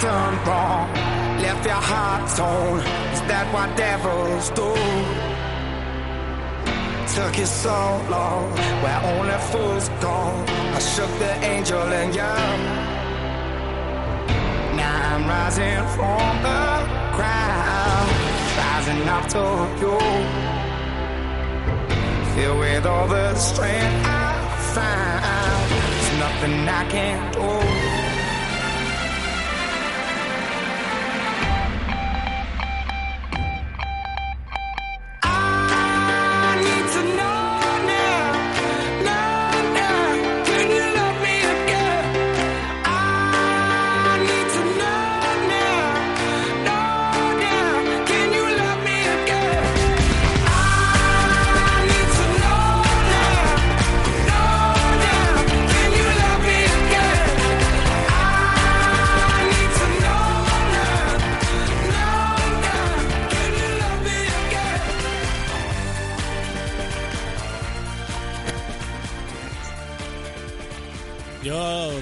done wrong. Left your heart torn. Is that what devils do? Took you so long, where only fools go. I shook the angel in you. Now I'm rising from the ground, rising up to you. Filled with all the strength I found, there's nothing I can't do.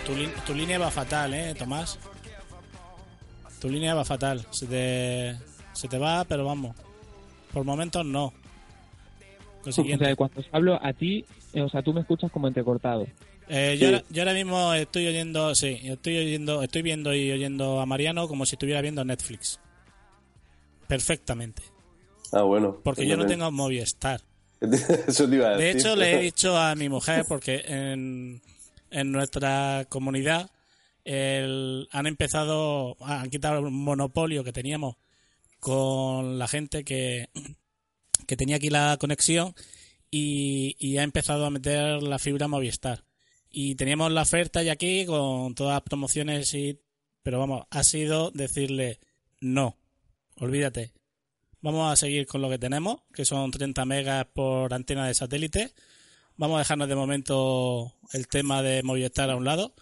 Tu, tu línea va fatal, ¿eh, Tomás? Tu línea va fatal. Se te, se te va, pero vamos. Por momentos no. Lo O sea, cuando os hablo a ti, eh, o sea, tú me escuchas como entrecortado. Eh, yo, ahora, yo ahora mismo estoy oyendo, sí, estoy oyendo, estoy viendo y oyendo a Mariano como si estuviera viendo Netflix. Perfectamente. Ah, bueno. Porque yo no tengo Movistar. Eso te iba a De decir. hecho, le he dicho a mi mujer, porque en, en nuestra comunidad el- han empezado, han quitado el monopolio que teníamos con la gente que, que tenía aquí la conexión y, y ha empezado a meter la fibra Movistar. Y teníamos la oferta ya aquí con todas las promociones y... Pero vamos, ha sido decirle no, olvídate. Vamos a seguir con lo que tenemos, que son 30 megas por antena de satélite. Vamos a dejarnos de momento el tema de Movistar a un lado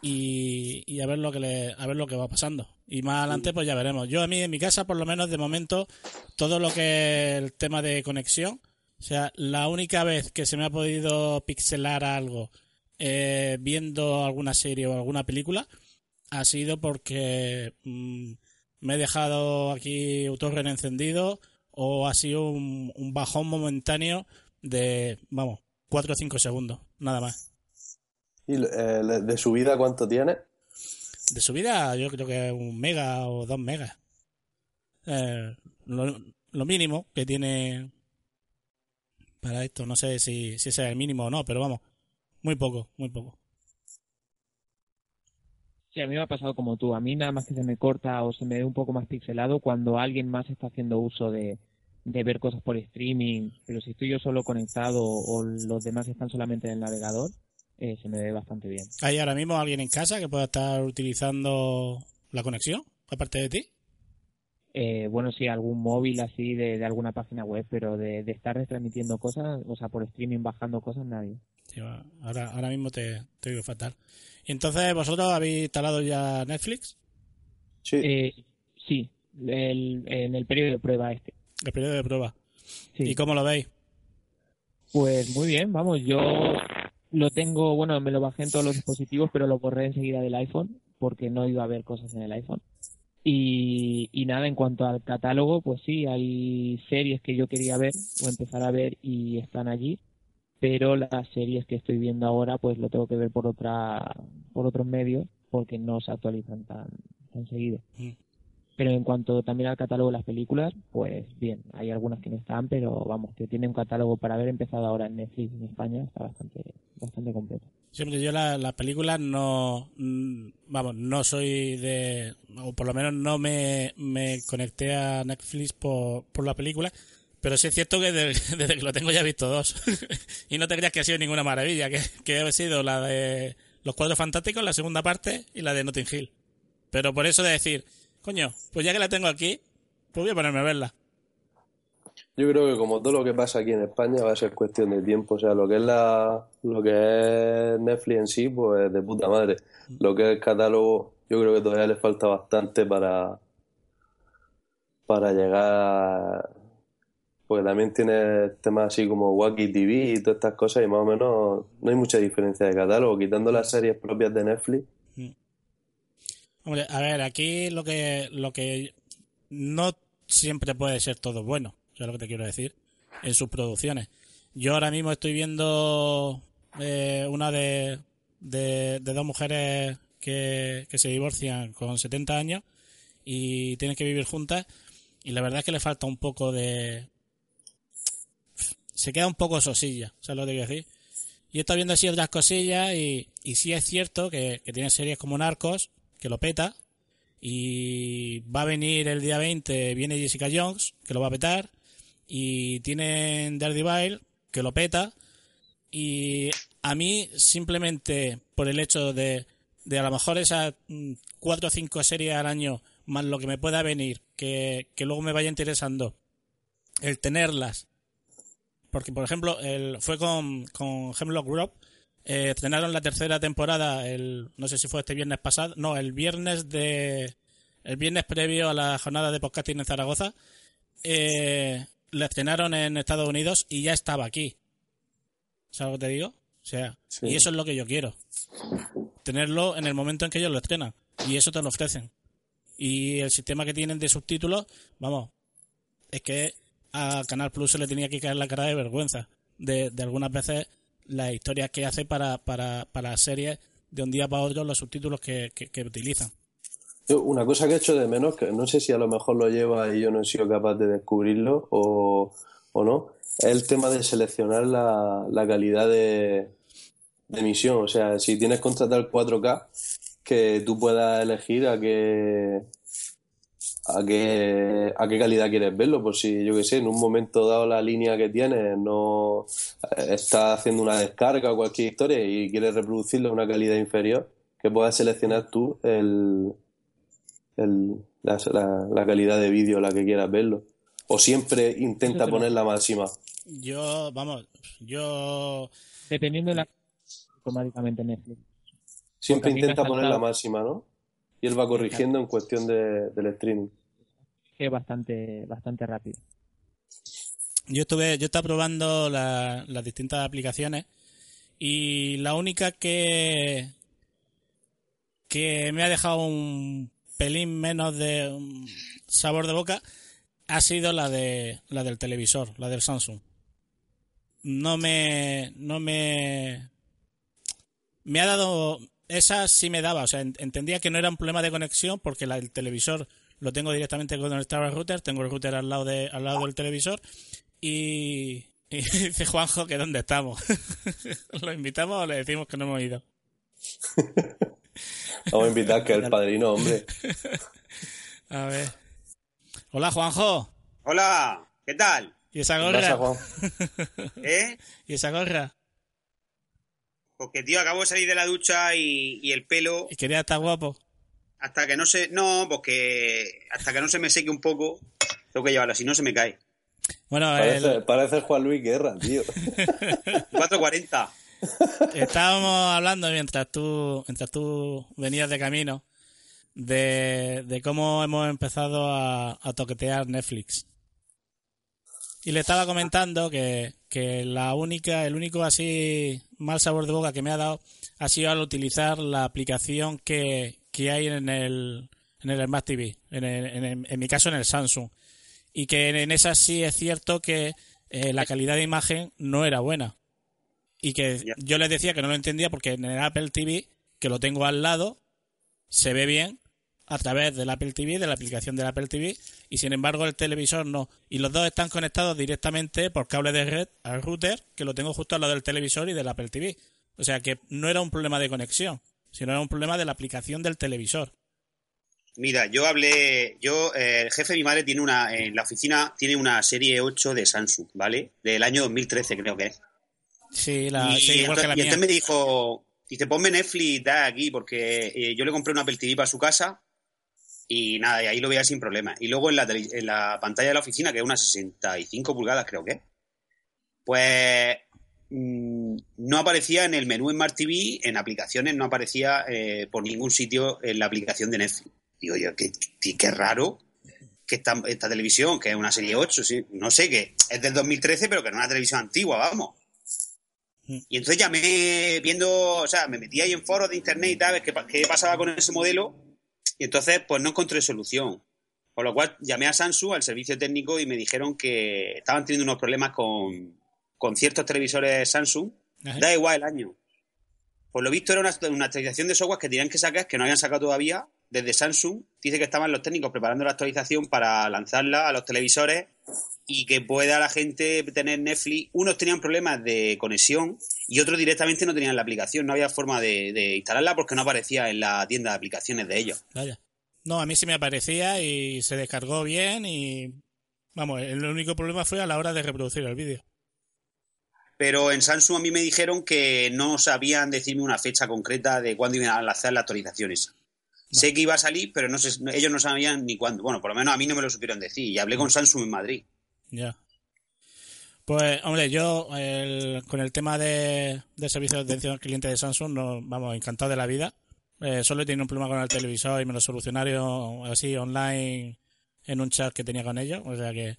y, a ver lo que le, a ver lo que va pasando. Y más adelante pues ya veremos. Yo a mí en mi casa por lo menos de momento todo lo que es el tema de conexión, o sea, la única vez que se me ha podido pixelar algo eh, viendo alguna serie o alguna película ha sido porque mm, me he dejado aquí torrent encendido o ha sido un, un bajón momentáneo de, vamos, 4 o 5 segundos, nada más. ¿Y eh, de subida cuánto tiene? De subida yo creo que un mega o dos megas. Eh, lo, lo mínimo que tiene para esto, no sé si, si ese es el mínimo o no, pero vamos, muy poco, muy poco. Sí, a mí me ha pasado como tú. A mí nada más que se me corta o se me ve un poco más pixelado cuando alguien más está haciendo uso de, de ver cosas por streaming. Pero si estoy yo solo conectado o los demás están solamente en el navegador, eh, se me ve bastante bien. ¿Hay ahora mismo alguien en casa que pueda estar utilizando la conexión, aparte de ti? Eh, bueno, sí, algún móvil así de, de alguna página web, pero de, de estar retransmitiendo cosas, o sea, por streaming bajando cosas, nadie. Ahora, ahora mismo te, te digo fatal. Y entonces, ¿vosotros habéis instalado ya Netflix? Sí. Eh, sí, el- en el periodo de prueba este. El periodo de prueba. Sí. ¿Y cómo lo veis? Pues muy bien, vamos, yo lo tengo, bueno, me lo bajé en todos los dispositivos, pero lo borré enseguida del iPhone, porque no iba a ver cosas en el iPhone. Y, y nada, en cuanto al catálogo, pues sí, hay series que yo quería ver o empezar a ver y están allí, pero las series que estoy viendo ahora, pues lo tengo que ver por otra, por otros medios, porque no se actualizan tan, tan seguido. Mm. Pero en cuanto también al catálogo de las películas, pues bien, hay algunas que no están, pero vamos, que tiene un catálogo para haber empezado ahora en Netflix en España, está bastante, bastante completo. Siempre yo la- las películas no, mm, vamos, no soy de, o por lo menos no me, me conecté a Netflix por, por la película, Pero sí es cierto que desde, que lo tengo ya he visto dos. y no te creas que ha sido ninguna maravilla, que, que ha sido la de Los Cuadros Fantásticos, la segunda parte, y la de Notting Hill. Pero por eso de decir, coño, pues ya que la tengo aquí, pues voy a ponerme a verla. Yo creo que como todo lo que pasa aquí en España va a ser cuestión de tiempo. O sea, lo que es la, lo que es Netflix en sí, pues de puta madre. Lo que es el catálogo, yo creo que todavía le falta bastante para, para llegar. Porque también tiene temas así como Wacky TV y todas estas cosas, y más o menos no hay mucha diferencia de catálogo. Quitando las series propias de Netflix, Hombre, a ver, aquí lo que, lo que no siempre puede ser todo bueno, eso es lo que te quiero decir, en sus producciones. Yo ahora mismo estoy viendo eh, una de, de, de dos mujeres que, que se divorcian con 70 años y tienen que vivir juntas y la verdad es que le falta un poco de... Se queda un poco sosilla, ¿sabes lo que quiero decir? Y he estado viendo así otras cosillas y, y sí es cierto que, que tiene series como Narcos, que lo peta, y va a venir el día 20, viene Jessica Jones, que lo va a petar, y tienen Daredevil, que lo peta, y a mí simplemente por el hecho de, de a lo mejor esas mm, cuatro o cinco series al año, más lo que me pueda venir, que, que luego me vaya interesando, el tenerlas, porque por ejemplo el, fue con, con Hemlock Grove, eh, estrenaron la tercera temporada el no sé si fue este viernes pasado no el viernes de el viernes previo a la jornada de podcasting en Zaragoza. Eh, la estrenaron en Estados Unidos y ya estaba aquí. ¿sabes lo que te digo? o sea Sí. y eso es lo que yo quiero. Tenerlo en el momento en que ellos lo estrenan. Y eso te lo ofrecen. Y el sistema que tienen de subtítulos vamos es que a Canal Plus se le tenía que caer la cara de vergüenza. De, de algunas veces las historias que hace para, para, para series de un día para otro los subtítulos que, que, que utilizan. Una cosa que he hecho de menos, que no sé si a lo mejor lo lleva y yo no he sido capaz de descubrirlo o, o no, es el tema de seleccionar la, la calidad de, de emisión. O sea, si tienes contratado el 4K, que tú puedas elegir a qué, a qué, a qué calidad quieres verlo. Por si, yo que sé, en un momento dado la línea que tienes no eh, está haciendo una descarga o cualquier historia y quieres reproducirlo a una calidad inferior, que puedas seleccionar tú el, el, la, la- la calidad de vídeo la que quieras verlo. O siempre intenta poner la máxima. Yo, vamos, yo Dependiendo de la automáticamente Netflix. Siempre intenta poner la máxima, ¿no? Y él va corrigiendo en cuestión de, del streaming. Que es bastante, bastante rápido. Yo estuve, yo estaba probando la- las distintas aplicaciones y la única que que me ha dejado un pelín menos de um, sabor de boca ha sido la de la del televisor, la del Samsung. No me no me me ha dado esa sí me daba, o sea, en- entendía que no era un problema de conexión porque la, el televisor lo tengo directamente conectado al router, tengo el router al lado de al lado del televisor y, y dice Juanjo que dónde estamos. ¿Lo invitamos o le decimos que no hemos ido? Vamos a invitar que el padrino, hombre. A ver. Hola Juanjo. Hola, ¿qué tal? ¿Y esa ¿Qué pasa, gorra? Juan? ¿Eh? ¿Y esa gorra? Porque, tío, acabo de salir de la ducha y, y el pelo, ¿Y quería estar guapo? hasta que no se... No, porque hasta que no se me seque un poco, tengo que llevarlo, si no se me cae. Bueno, Parece, el- parece Juan Luis Guerra, tío. 4.40. estábamos hablando mientras tú, mientras tú venías de camino de, de cómo hemos empezado a, a toquetear Netflix. Y le estaba comentando que, que la única, el único así mal sabor de boca que me ha dado ha sido al utilizar la aplicación que, que hay en el, en el Smart TV, en, el- en, el- en mi caso en el Samsung. Y que en esa sí es cierto que eh, la calidad de imagen no era buena. Y que yo les decía que no lo entendía porque en el Apple TV, que lo tengo al lado, se ve bien a través del Apple TV, de la aplicación del Apple TV, y sin embargo el televisor no. Y los dos están conectados directamente por cable de red al router, que lo tengo justo al lado del televisor y del Apple TV. O sea que no era un problema de conexión, sino era un problema de la aplicación del televisor. Mira, yo hablé, yo, eh, el jefe de mi madre tiene una, en la oficina tiene una serie 8 de Samsung, ¿vale? Del año 2013 creo que es. Sí, la, y, sí, igual entonces, que la y mía. entonces me dijo, dice, ponme Netflix da aquí, porque eh, yo le compré una Apple TV para su casa y nada, y ahí lo veía sin problema. Y luego en la, en la pantalla de la oficina, que es unas 65 pulgadas creo que es, pues mm, no aparecía en el menú Smart TV, en aplicaciones, no aparecía eh, por ningún sitio en la aplicación de Netflix. Digo yo, qué, qué- raro que esta, televisión, que es una serie 8, sí, no sé, que es del 2013, pero que es una televisión antigua, vamos. Y entonces llamé viendo, o sea, me metí ahí en foros de internet y tal, a ver qué, qué pasaba con ese modelo, y entonces pues no encontré solución. Por lo cual llamé a Samsung, al servicio técnico, y me dijeron que estaban teniendo unos problemas con, con ciertos televisores Samsung. Ajá. Da igual el año. Por lo visto era una, una actualización de software que tenían que sacar, que no habían sacado todavía, desde Samsung. Dice que estaban los técnicos preparando la actualización para lanzarla a los televisores y que pueda la gente tener Netflix. Unos tenían problemas de conexión y otros directamente no tenían la aplicación. No había forma de, de instalarla porque no aparecía en la tienda de aplicaciones de ellos. Vaya. No, a mí sí me aparecía y se descargó bien y... Vamos, el único problema fue a la hora de reproducir el vídeo. Pero en Samsung a mí me dijeron que no sabían decirme una fecha concreta de cuándo iban a lanzar la actualización esa. Sé que iba a salir, pero no sé, ellos no sabían ni cuándo. Bueno, por lo menos a mí no me lo supieron decir. Y hablé con Samsung en Madrid. Ya. Pues, hombre, yo el- con el tema de, de servicio de atención al cliente de Samsung, no, vamos, encantado de la vida. Eh, solo he tenido un problema con el televisor y me lo solucionaron así online en un chat que tenía con ellos. O sea que.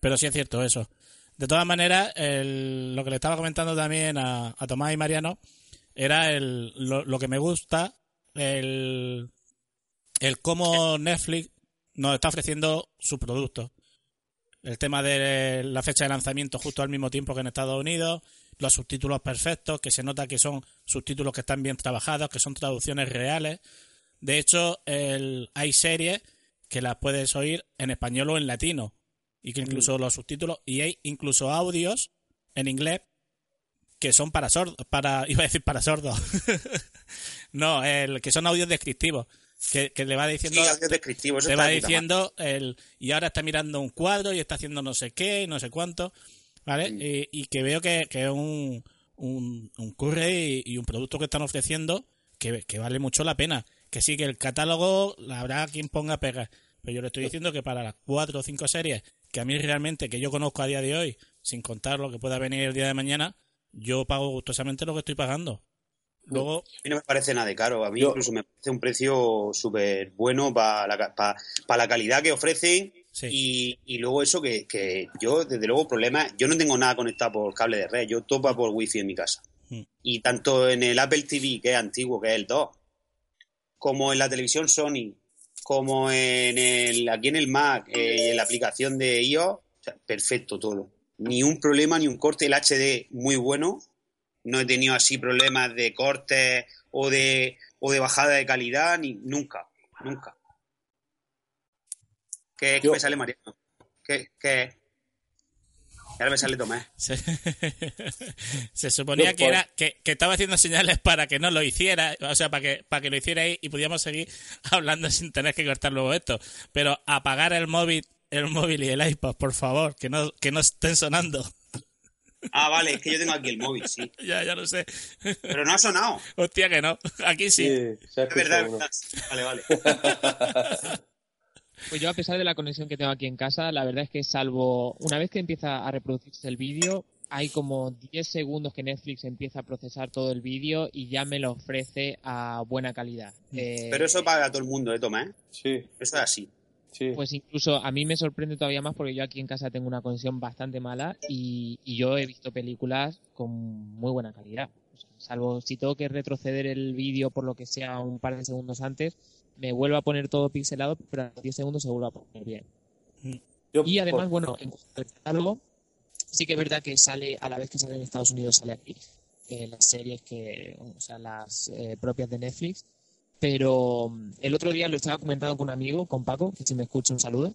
Pero sí es cierto eso. De todas maneras, el- lo que le estaba comentando también a, a Tomás y Mariano era el, lo, lo que me gusta, el, el cómo Netflix nos está ofreciendo su producto. El tema de la fecha de lanzamiento justo al mismo tiempo que en Estados Unidos, los subtítulos perfectos, que se nota que son subtítulos que están bien trabajados, que son traducciones reales. De hecho, el- hay series que las puedes oír en español o en latino, y que incluso los subtítulos, y hay incluso audios en inglés que son para sordos, para, iba a decir para sordos. no, el, que son audios descriptivos, que, que le va diciendo Sí, descriptivo, te va diciendo el y ahora está mirando un cuadro y está haciendo no sé qué y no sé cuánto vale y, y que veo que, que es un un, un curry y, y un producto que están ofreciendo que, que vale mucho la pena. Que sí que el catálogo habrá quien ponga pegas pero yo le estoy diciendo que para las cuatro o cinco series que a mí realmente que yo conozco a día de hoy sin contar lo que pueda venir el día de mañana yo pago gustosamente lo que estoy pagando luego A mí no me parece nada de caro. A mí Yo- incluso me parece un precio súper bueno para la, la calidad que ofrecen. Sí. Y, y luego eso que, que yo, desde luego, problemas. Yo no tengo nada conectado por cable de red. Yo topa por wifi en mi casa. Mm. Y tanto en el Apple TV, que es antiguo, que es el 2, como en la televisión Sony, como en el, aquí en el Mac, eh, en la aplicación de iOS, o sea, perfecto todo. Ni un problema, ni un corte. El HD muy bueno. No he tenido así problemas de cortes o de, o de bajada de calidad, ni nunca, nunca. ¿Qué, me sale Mariano? ¿Qué, qué? Y Ahora me sale Tomás. Se, se suponía que era que, que estaba haciendo señales para que no lo hiciera, o sea, para que para que lo hicierais y pudiéramos seguir hablando sin tener que cortar luego esto. Pero apagar el móvil, el móvil y el iPod, por favor, que no que no estén sonando. Ah, vale, es que yo tengo aquí el móvil, sí. ya ya lo sé. Pero no ha sonado. Hostia que no. Aquí sí. se ha Es verdad, uno. Vale, vale. Pues yo, a pesar de la conexión que tengo aquí en casa, la verdad es que salvo una vez que empieza a reproducirse el vídeo, hay como 10 segundos que Netflix empieza a procesar todo el vídeo y ya me lo ofrece a buena calidad. Eh, Pero eso para todo el mundo, ¿eh, Tomás? Sí, Eso es así. Sí. Pues incluso a mí me sorprende todavía más porque yo aquí en casa tengo una conexión bastante mala y, y yo he visto películas con muy buena calidad. O sea, salvo si tengo que retroceder el vídeo por lo que sea un par de segundos antes, me vuelvo a poner todo pixelado, pero a los 10 segundos se vuelve a poner bien. Yo, Y además, por- bueno, en cuanto al catálogo, sí que es verdad que sale, a la vez que sale en Estados Unidos, sale aquí. eh, las series que, o sea, las eh, propias de Netflix. Pero el otro día lo estaba comentando con un amigo, con Paco, que si me escucha un saludo,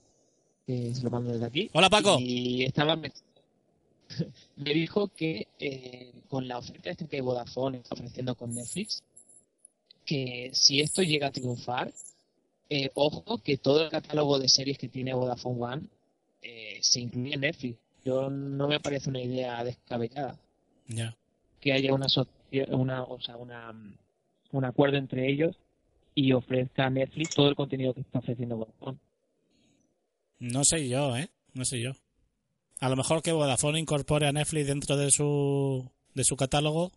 que se lo mando desde aquí. Hola, Paco. Y estaba, me, dijo que eh, con la oferta esta que Vodafone está ofreciendo con Netflix, que si esto llega a triunfar, eh, ojo que todo el catálogo de series que tiene Vodafone One eh, se incluye en Netflix. Yo no me parece una idea descabellada Ya. que haya una, una, o sea, una, un acuerdo entre ellos y ofrezca a Netflix todo el contenido que está ofreciendo Vodafone. No sé yo, ¿eh? No sé yo. A lo mejor que Vodafone incorpore a Netflix dentro de su, de su catálogo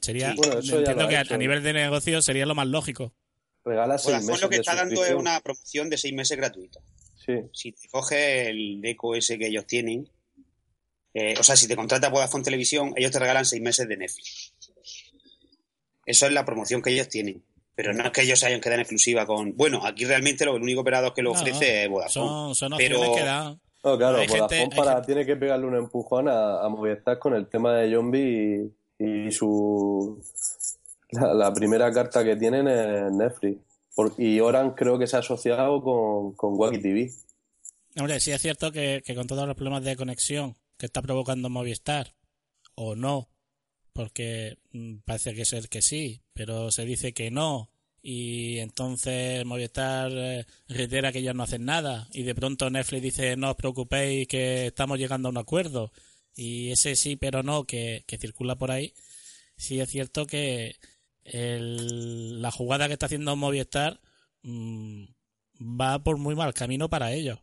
sería, Sí, bueno, entiendo que a- hecho. a nivel de negocio sería lo más lógico. Regala seis Vodafone meses lo que de está dando es una promoción de seis meses gratuita. Sí. Si te coges el deco ese que ellos tienen, eh, o sea, si te contratas Vodafone Televisión, ellos te regalan seis meses de Netflix. Eso es la promoción que ellos tienen. Pero no es que ellos se hayan quedado en exclusiva con. Bueno, aquí realmente lo, el único operador que lo No, ofrece es Vodafone. Son, son opciones Pero- que dan. No, claro, Hay Vodafone gente- hay para, gente- tiene que pegarle un empujón a, a Movistar con el tema de Zombie y, y su la, la primera carta que tienen es Netflix. Por- y Oran creo que se ha asociado con, con Wacky TV. Hombre, sí es cierto que, que con todos los problemas de conexión que está provocando Movistar, o no, porque mm, parece que ser que sí, pero se dice que no, y entonces Movistar eh, reitera que ellos no hacen nada, y de pronto Netflix dice no os preocupéis que estamos llegando a un acuerdo, y ese sí pero no que, que circula por ahí, sí es cierto que el- la jugada que está haciendo Movistar mm, va por muy mal camino para ellos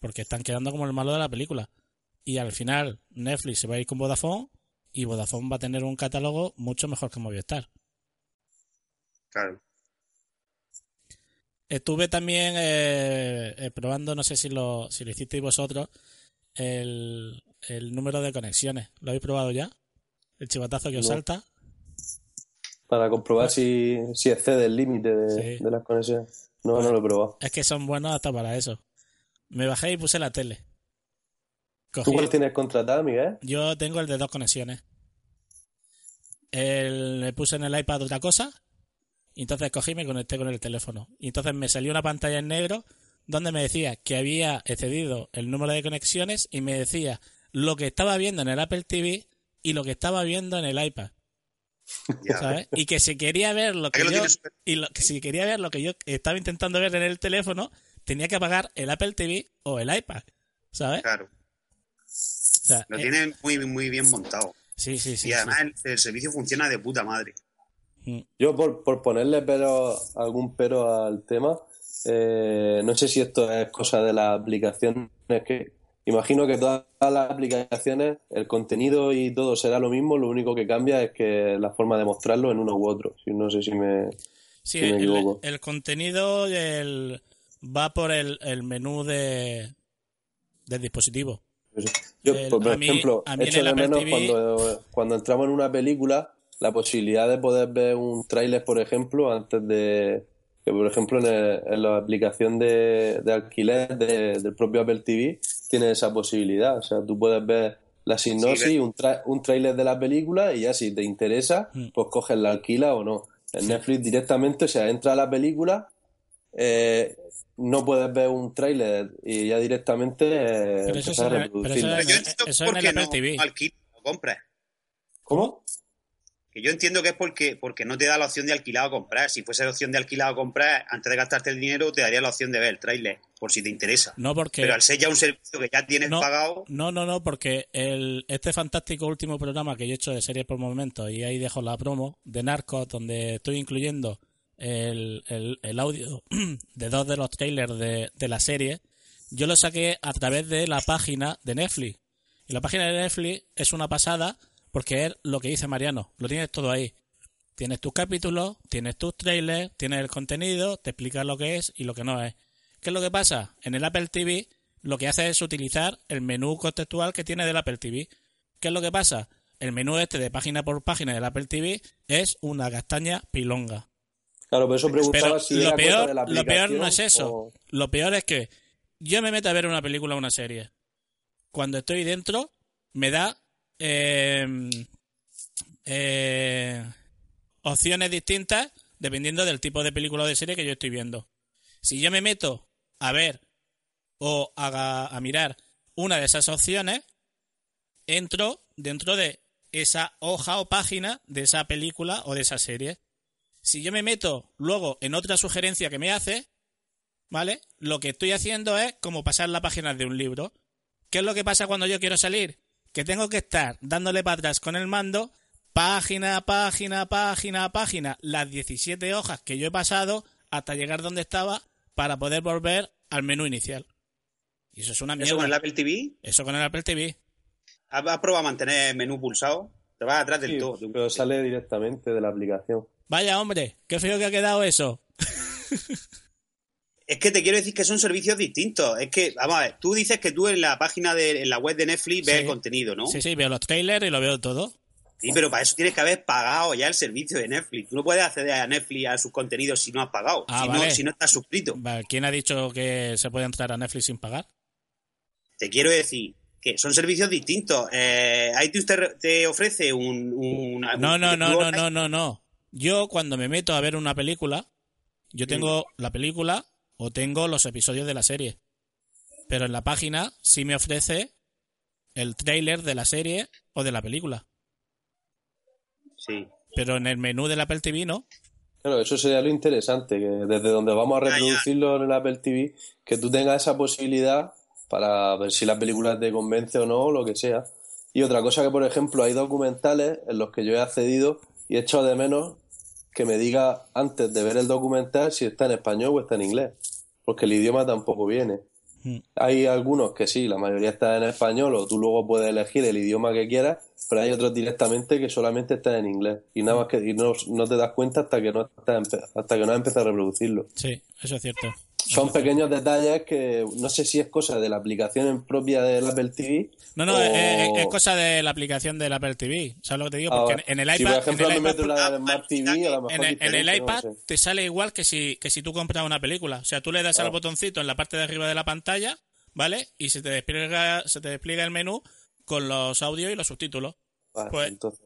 porque están quedando como el malo de la película. Y al final Netflix se va a ir con Vodafone y Vodafone va a tener un catálogo mucho mejor que Movistar. Claro. Estuve también eh, eh, probando, no sé si lo, si lo hicisteis vosotros, el, el número de conexiones. ¿Lo habéis probado ya? El chivatazo que os No. salta. Para comprobar si, si excede el límite de, Sí. de las conexiones. No, no lo he probado. Es que son buenos hasta para eso. Me bajé y puse la tele. ¿Tú Cogí- cuál tienes contratada, Miguel? Yo tengo el de dos conexiones. El, le puse en el iPad otra cosa. Y entonces cogí y me conecté con el teléfono. Y entonces me salió una pantalla en negro donde me decía que había excedido el número de conexiones y me decía lo que estaba viendo en el Apple TV y lo que estaba viendo en el iPad. Ya. ¿sabes? Y que si quería ver lo que lo yo y lo, que si quería ver lo que yo estaba intentando ver en el teléfono, tenía que apagar el Apple TV o el iPad. ¿Sabes? Claro. O sea, Lo eh, tienen muy, muy bien montado. sí, sí, sí. y sí. además el, el servicio funciona de puta madre. Yo por, por ponerle pero, algún pero al tema, eh, no sé si esto es cosa de las aplicaciones que imagino que todas las aplicaciones, el contenido y todo será lo mismo, lo único que cambia es que la forma de mostrarlo en uno u otro. Si No sé si me... Sí, si me el, equivoco. el contenido el, va por el, el menú de, del dispositivo. Yo, El- por a mí- ejemplo, a mí echo de menos TV cuando, cuando entramos en una película, la posibilidad de poder ver un tráiler, por ejemplo, antes de... Que, por ejemplo, en, el- en la aplicación de, de alquiler de- del propio Apple TV tiene esa posibilidad. O sea, tú puedes ver la sinopsis, Sí, un, tra- un tráiler de la película y ya si te interesa, Mm. pues coges la alquila o no. En Netflix directamente, o sea, entra a la película, eh, no puedes ver un tráiler y ya directamente eh, Pero eso a pero eso Pero yo en- entiendo eso por en no TV. lo compras. ¿Cómo? Que yo entiendo que es porque, porque no te da la opción de alquilar o comprar. Si fuese la opción de alquilar o comprar, antes de gastarte el dinero, te daría la opción de ver el tráiler, por si te interesa. No porque Pero al ser ya un servicio que ya tienes no, pagado, no, no, no, porque el, este fantástico último programa que yo he hecho de series por momentos, y ahí dejo la promo, de Narcos, donde estoy incluyendo el, el, audio de dos de los trailers de, de la serie, yo lo saqué a través de la página de Netflix. Y la página de Netflix es una pasada porque es lo que dice Mariano, lo tienes todo ahí. Tienes tus capítulos, tienes tus trailers, tienes el contenido, te explica lo que es y lo que no es. ¿Qué es lo que pasa? En el Apple TV lo que hace es utilizar el menú contextual que tiene del Apple TV. ¿Qué es lo que pasa? El menú este de página por página del Apple TV es una castaña pilonga. Claro, por eso preguntaba Pero si lo era peor, de la lo peor no es eso. o- Lo peor es que yo me meto a ver una película o una serie. Cuando estoy dentro, me da eh, eh, opciones distintas dependiendo del tipo de película o de serie que yo estoy viendo. Si yo me meto a ver o a, a mirar una de esas opciones, entro dentro de esa hoja o página de esa película o de esa serie. Si yo me meto luego en otra sugerencia que me hace, ¿vale? Lo que estoy haciendo es como pasar la página de un libro. ¿Qué es lo que pasa cuando yo quiero salir? Que tengo que estar dándole para atrás con el mando, página, página, página, página, las 17 hojas que yo he pasado hasta llegar donde estaba para poder volver al menú inicial. Y eso es una mierda. ¿Eso con el Apple TV? Eso con el Apple TV. ¿Has probado a mantener el menú pulsado? Te vas atrás del Sí, todo. pero sale directamente de la aplicación. Vaya hombre, qué feo que ha quedado eso. Es que te quiero decir que son servicios distintos. Es que, vamos a ver, tú dices que tú en la página de en la web de Netflix ves Sí. el contenido, ¿no? Sí, sí, veo los trailers y lo veo todo. Sí, pero para eso tienes que haber pagado ya el servicio de Netflix. Tú no puedes acceder a Netflix a sus contenidos si no has pagado, Ah, si, vale. no, si no estás suscrito. ¿Quién ha dicho que se puede entrar a Netflix sin pagar? Te quiero decir que son servicios distintos. Eh, iTunes te, te ofrece un... No, un- no, no, no, no, no, no. Yo cuando me meto a ver una película, yo tengo la película o tengo los episodios de la serie. Pero en la página sí me ofrece el tráiler de la serie o de la película. Sí. Pero en el menú del Apple TV no. Claro, eso sería lo interesante, que desde donde vamos a ya. reproducirlo en el Apple TV, que tú tengas esa posibilidad para ver si la película te convence o no, o lo que sea. Y otra cosa que, por ejemplo, hay documentales en los que yo he accedido y he echado de menos que me diga antes de ver el documental si está en español o está en inglés, porque el idioma tampoco viene. Mm. Hay algunos que sí, la mayoría está en español o tú luego puedes elegir el idioma que quieras, pero hay otros directamente que solamente están en inglés y nada más que y no, no te das cuenta hasta que no empe- hasta que no has empezado a reproducirlo. Sí, eso es cierto. Son pequeños detalles que no sé si es cosa de la aplicación propia del Apple TV. No, no, o- es, cosa de la aplicación del Apple TV. ¿Sabes lo que te digo? Porque en, el si iPad, por ejemplo en el iPad meto la de Smart TV, a lo mejor en el, en el diferente, no iPad sé. te sale igual que si, que si tú compras una película. O sea, tú le das al botoncito en la parte de arriba de la pantalla, ¿vale? Y se te despliega, se te despliega el menú con los audios y los subtítulos. Vale, pues- entonces,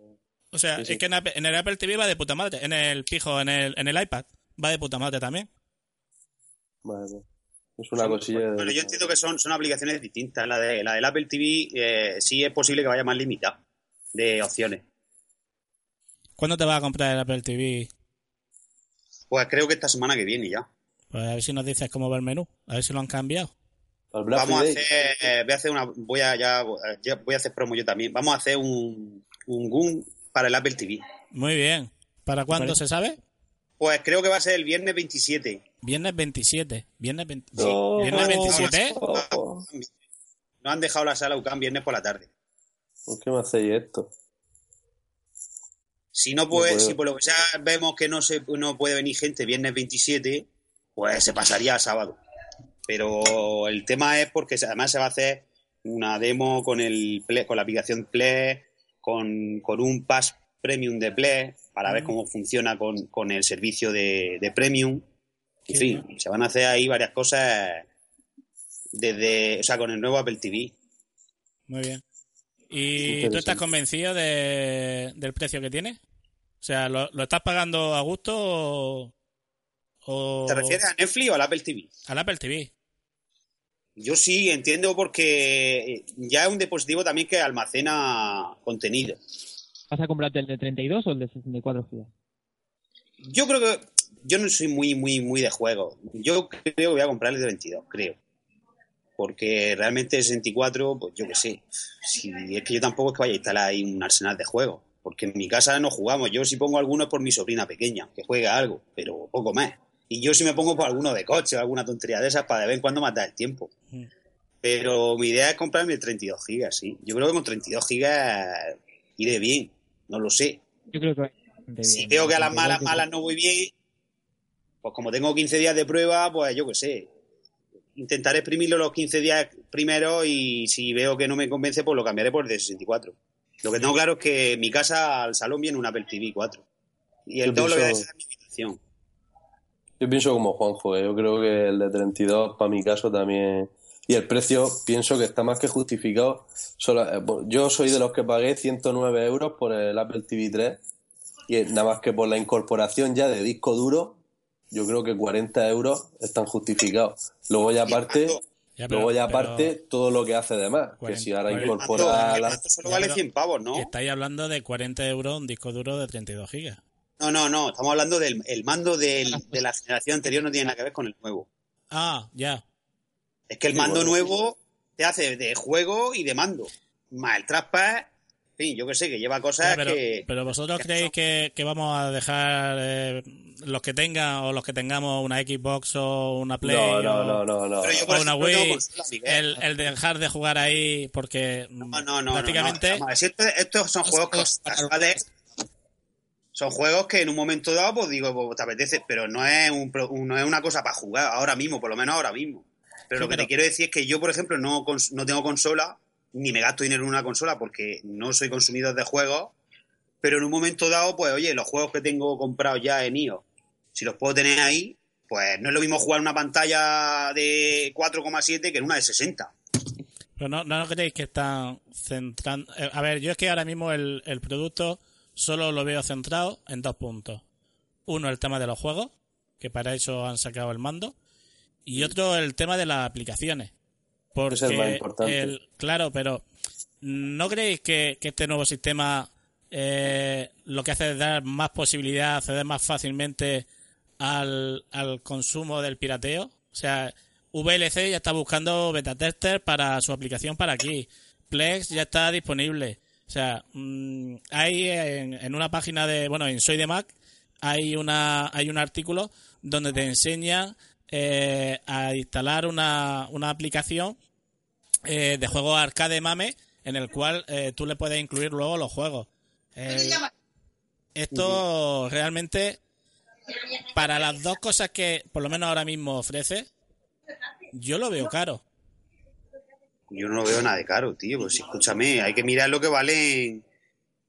O sea, Sí, sí. es que en, en el Apple TV va de puta madre. En el pijo, en el, en el iPad, va de puta madre también. Es una cosilla. de- Bueno, yo entiendo que son, son aplicaciones distintas. La, de, la del Apple TV eh, sí es posible que vaya más limitada de opciones. ¿Cuándo te vas a comprar el Apple TV? Pues creo que esta semana que viene ya. Pues a ver si nos dices cómo va el menú. A ver si lo han cambiado. Vamos a hacer, eh, voy a hacer una, voy a ya, ya voy a hacer promo yo también. Vamos a hacer un, un GUN para el Apple TV. Muy bien. ¿Para cuándo se sabe? Pues creo que va a ser el viernes 27. Viernes 27. Viernes, 20 sí, No. Viernes 27. Oh, No han dejado la sala UCAM viernes por la tarde. ¿Por qué me hacéis esto? Si no puede, No si por lo que sea vemos que no se no puede venir gente viernes 27, pues se pasaría a sábado. Pero el tema es porque además se va a hacer una demo con el Play- con la aplicación Play, con, con un pass premium de Play, para ver cómo funciona con, con el servicio de, de premium. En Qué fin, se van a hacer ahí varias cosas desde, o sea, con el nuevo Apple TV. Muy bien. ¿Y tú estás convencido de, del precio que tiene? O sea, ¿lo, lo estás pagando a gusto o, o ¿Te refieres a Netflix o al Apple TV? al Apple TV? Yo sí entiendo porque ya es un dispositivo también que almacena contenido. ¿Vas a comprarte el de 32 o el de 64 GB? Yo creo que yo no soy muy muy muy de juego. Yo creo que voy a comprar el de 22, creo. Porque realmente el 64, pues yo qué sé. Si es que yo tampoco es que vaya a instalar ahí un arsenal de juegos. Porque en mi casa no jugamos. Yo si pongo alguno es por mi sobrina pequeña, que juega algo, pero poco más. Y yo si me pongo por alguno de coche o alguna tontería de esas para de vez en cuando matar el tiempo. Mm. Pero mi idea es comprarme el 32 gigas, sí. Yo creo que con 32 gigas iré bien. No lo sé. Yo creo que Si veo que a las malas, 32, malas no voy bien, pues como tengo 15 días de prueba, pues yo qué sé. Intentaré exprimirlo los 15 días primero y si veo que no me convence, pues lo cambiaré por el de 64. Lo que tengo claro es que en mi casa al salón viene un Apple TV 4. Y el Yo doble pienso- de mi habitación. Yo pienso como Juanjo, ¿eh? yo creo que el de 32 para mi caso también... Y el precio pienso que está más que justificado. Solo- eh, yo soy de los que pagué 109 euros por el Apple TV 3 y nada más que por la incorporación ya de disco duro, yo creo que 40 euros están justificados. Luego ya aparte, Ya, pero- luego ya pero aparte todo lo que hace de más. Que 40, si ahora 40. incorpora la... mando solo vale pero- 100 pavos, ¿no? Estáis hablando de 40 euros un disco duro de 32 gigas. No, no, no. Estamos hablando del el mando del- de la generación anterior, no tiene nada que ver con el nuevo. Ah, ya. Es que el Sí, mando bueno. nuevo te hace de juego y de mando. Más el trackpad, en fin, yo que sé, que lleva cosas pero, que... pero vosotros que creéis que, que vamos a dejar eh, los que tengan o los que tengamos una Xbox o una Play No, o, no, no, no, no. Pero yo, o una Wii, consola, el, el dejar de jugar ahí porque No, no, no, no, prácticamente no. Si esto- estos son juegos casuales. Son juegos que en un momento dado, pues digo, pues, te apetece, pero no es, un, pro- no es una cosa para jugar ahora mismo, por lo menos ahora mismo. Pero Sí, lo que pero- te quiero decir es que yo, por ejemplo, no, no tengo consola, ni me gasto dinero en una consola porque no soy consumidor de juegos, pero en un momento dado, pues oye, los juegos que tengo comprados ya en iOS, si los puedo tener ahí, pues no es lo mismo jugar una pantalla de 4,7 que en una de 60. Pero no, no creéis que están centrando... eh, A ver, yo es que ahora mismo el, el producto solo lo veo centrado en dos puntos. Uno, el tema de los juegos, que para eso han sacado el mando. Y otro, el tema de las aplicaciones. Porque Es el más importante. el- claro, pero ¿no creéis que, que este nuevo sistema eh, lo que hace es dar más posibilidad, acceder más fácilmente al, al consumo del pirateo? O sea, VLC ya está buscando beta tester para su aplicación para aquí. Plex ya está disponible. O sea, mm, hay en, en una página de, bueno, en Soy de Mac hay una hay un artículo donde te enseña eh, a instalar una, una aplicación eh, de juego arcade mame en el cual eh, tú le puedes incluir luego los juegos. Eh, esto realmente para las dos cosas que por lo menos ahora mismo ofrece, yo lo veo caro. Yo no lo veo nada de caro, tío. Pues escúchame, hay que mirar lo que valen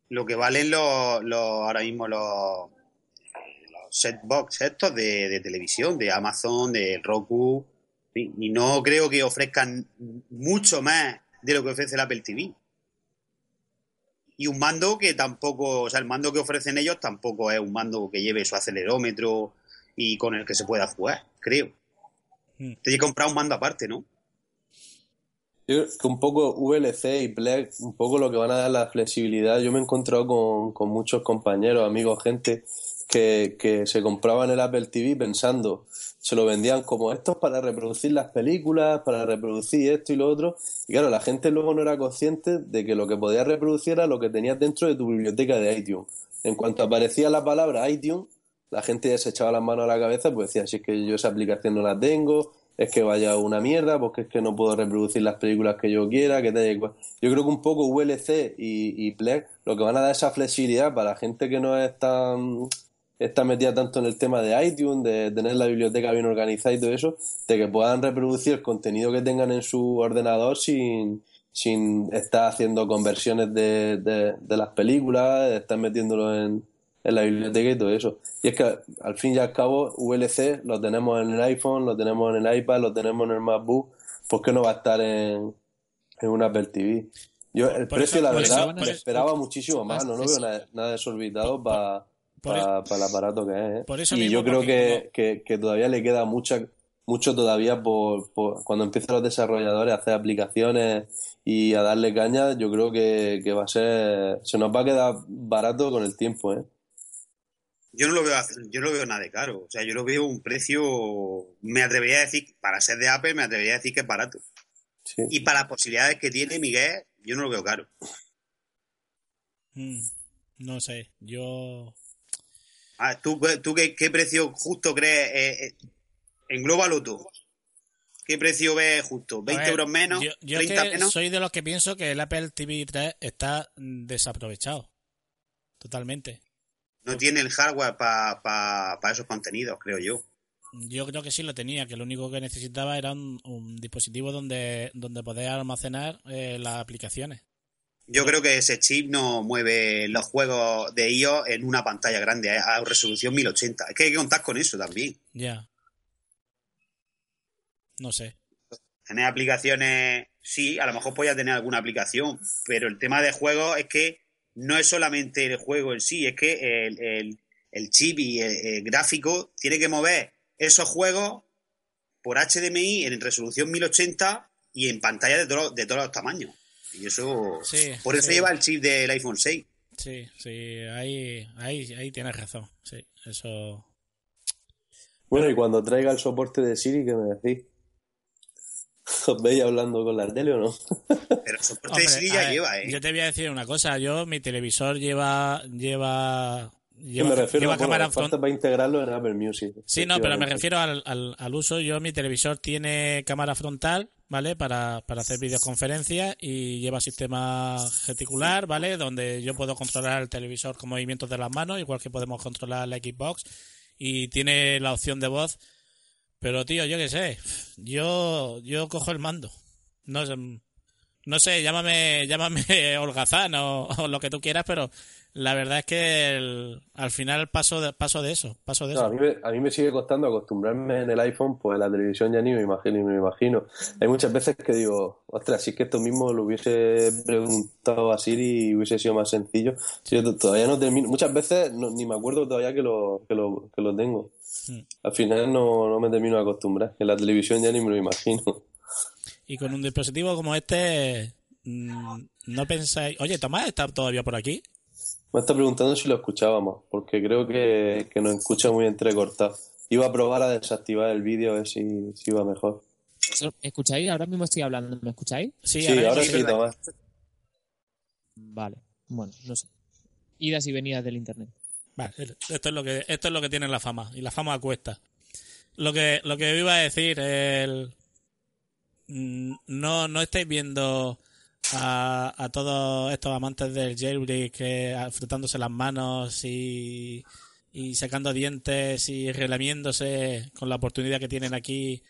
lo que valen los, los ahora mismo los, los setbox estos de, de televisión, de Amazon, de Roku. Y no creo que ofrezcan mucho más de lo que ofrece el Apple TV. Y un mando que tampoco, o sea, el mando que ofrecen ellos tampoco es un mando que lleve su acelerómetro y con el que se pueda jugar, creo. Hmm. Te que comprar un mando aparte, ¿no? Yo creo que un poco VLC y Plex, un poco lo que van a dar la flexibilidad. Yo me he encontrado con, con muchos compañeros, amigos, gente que, que se compraban el Apple TV pensando, se lo vendían como esto es para reproducir las películas, para reproducir esto y lo otro. Y claro, la gente luego no era consciente de que lo que podías reproducir era lo que tenías dentro de tu biblioteca de iTunes. En cuanto aparecía la palabra iTunes, la gente ya se echaba las manos a la cabeza, pues decía, si es que yo esa aplicación no la tengo, es que vaya una mierda, porque es que no puedo reproducir las películas que yo quiera, que tal. Yo creo que un poco VLC y, y Plex lo que van a dar esa flexibilidad para la gente que no es tan está metida tanto en el tema de iTunes, de tener la biblioteca bien organizada y todo eso, de que puedan reproducir el contenido que tengan en su ordenador sin, sin estar haciendo conversiones de, de, de las películas, estar metiéndolo en, en la biblioteca y todo eso. Y es que al fin y al cabo VLC lo tenemos en el iPhone, lo tenemos en el iPad, lo tenemos en el MacBook, ¿por qué no va a estar en, en un Apple TV? Yo el Por precio, eso- la verdad, eso- esperaba muchísimo más, no, no veo nada, nada desorbitado para por- para el aparato que es. ¿eh? Por eso y mismo, yo creo que, como- que, que todavía le queda mucha, mucho todavía por, por- cuando empiezan los desarrolladores a hacer aplicaciones y a darle caña, yo creo que, que va a ser, se nos va a quedar barato con el tiempo, ¿eh? Yo no lo veo, yo no lo veo nada de caro. O sea, yo lo veo un precio, me atrevería a decir, para ser de Apple, me atrevería a decir que es barato. Sí. Y para las posibilidades que tiene Miguel, yo no lo veo caro. Mm, no sé, yo... Ah, ¿Tú, tú qué, qué precio justo crees? Eh, eh, englóbalo tú. ¿Qué precio ves justo? ¿20 A ver, euros menos? Yo, yo ¿30 que menos? soy de los que pienso que el Apple TV 3 está desaprovechado. Totalmente. No tiene el hardware para esos contenidos, creo yo. Yo creo que sí lo tenía, que lo único que necesitaba era un, un dispositivo donde, donde poder almacenar eh, las aplicaciones. Yo creo que ese chip no mueve los juegos de iOS en una pantalla grande a resolución 1080. Es que hay que contar con eso también. Ya. No sé. Tener aplicaciones, sí, a lo mejor podía tener alguna aplicación, pero el tema de juegos es que no es solamente el juego en sí, es que el, el- el chip y el, el gráfico tiene que mover esos juegos por HDMI en resolución 1080 y en pantalla de, todo- de todos los tamaños. Y eso, Sí, por eso sí. lleva el chip del iPhone 6. Sí, sí, ahí, ahí, ahí tienes razón. Sí, eso. Bueno, y cuando traiga el soporte de Siri, ¿qué me decís? ¿Os veis hablando con la tele o no? Pero el soporte Hombre, de Siri ya ver, lleva, ¿eh? Yo te voy a decir una cosa. Yo, mi televisor lleva. lleva lleva, me refiero lleva a bueno, cámara frontal. para integrarlo en Apple Music. Sí, no, pero me refiero al, al, al uso. Yo, mi televisor tiene cámara frontal, ¿vale? Para, para hacer videoconferencias y lleva sistema gesticular, ¿vale? Donde yo puedo controlar el televisor con movimientos de las manos, igual que podemos controlar la Xbox. Y tiene la opción de voz. Pero, tío, yo qué sé. Yo, yo cojo el mando. No sé, no sé llámame, llámame holgazán o, o lo que tú quieras, pero la verdad es que el- al final paso de, paso de eso. Paso de No, a, eso. mí me, a mí me sigue costando acostumbrarme en el iPhone, pues la televisión ya ni me imagino, ni me imagino. Hay muchas veces que digo, ostras, si es que esto mismo lo hubiese preguntado a Siri y hubiese sido más sencillo. Si yo to- todavía no termino, muchas veces no- ni me acuerdo todavía que lo, que lo, que lo tengo. Hmm. Al final no, no me termino de acostumbrar. En la televisión ya ni me lo imagino. Y con un dispositivo como este, mm, no pensáis. Oye, Tomás está todavía por aquí. Me está preguntando si lo escuchábamos, porque creo que, que nos escucha muy entrecortado. Iba a probar a desactivar el vídeo a ver si, si iba mejor. ¿Escucháis? Ahora mismo estoy hablando. ¿Me escucháis? Sí, Sí, ahora sí. Tomás. Vale. Bueno, no sé. Idas y venidas del internet. Vale, esto es lo que esto es lo que tiene la fama y la fama cuesta. Lo que lo que iba a decir el mm, no no estáis viendo a, a todos estos amantes del jailbreak eh, frotándose las manos y y sacando dientes y relamiéndose con la oportunidad que tienen aquí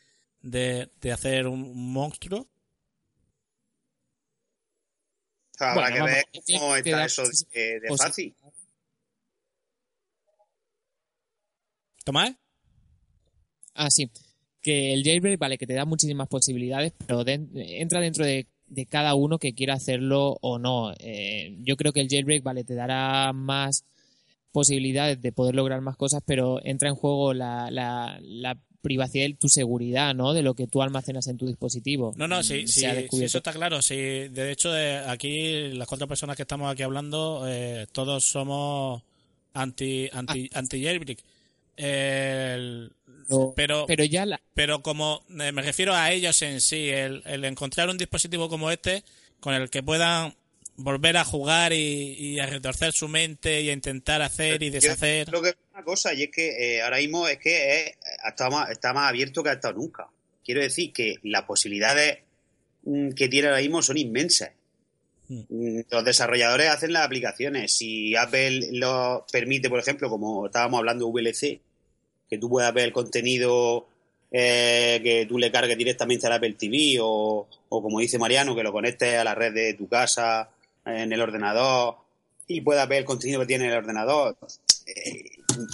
de, de hacer un, monstruo. Habrá Bueno, que ver que cómo te está da eso de, de posi- fácil. Tomás, Ah, sí. Que el jailbreak, vale, que te da muchísimas posibilidades, pero entra dentro de, de cada uno que quiera hacerlo o no. Eh, yo creo que el jailbreak, vale, te dará más posibilidades de poder lograr más cosas, pero entra en juego la, la, la privacidad y tu seguridad, ¿no? De lo que tú almacenas en tu dispositivo. No, no, Mm, sí, ha sí, eso está claro. Sí, de hecho, eh, aquí las cuatro personas que estamos aquí hablando, eh, todos somos anti anti anti jailbreak. El- Pero- pero pero ya la, pero como eh, me refiero a ellos en sí, el, el encontrar un dispositivo como este con el que puedan volver a jugar y, y a retorcer su mente y a intentar hacer y Yo deshacer. creo que es una cosa, y es que eh, ahora mismo es que es- está, más, está más abierto que ha estado nunca. Quiero decir que las posibilidades mm, que tiene ahora mismo son inmensas. Mm. Mm, Los desarrolladores hacen las aplicaciones. Si Apple lo permite, por ejemplo, como estábamos hablando VLC, que tú puedas ver el contenido eh, que tú le cargues directamente al Apple TV o, o como dice Mariano, que lo conectes a la red de tu casa en el ordenador y puedas ver el contenido que tiene el ordenador. Eh,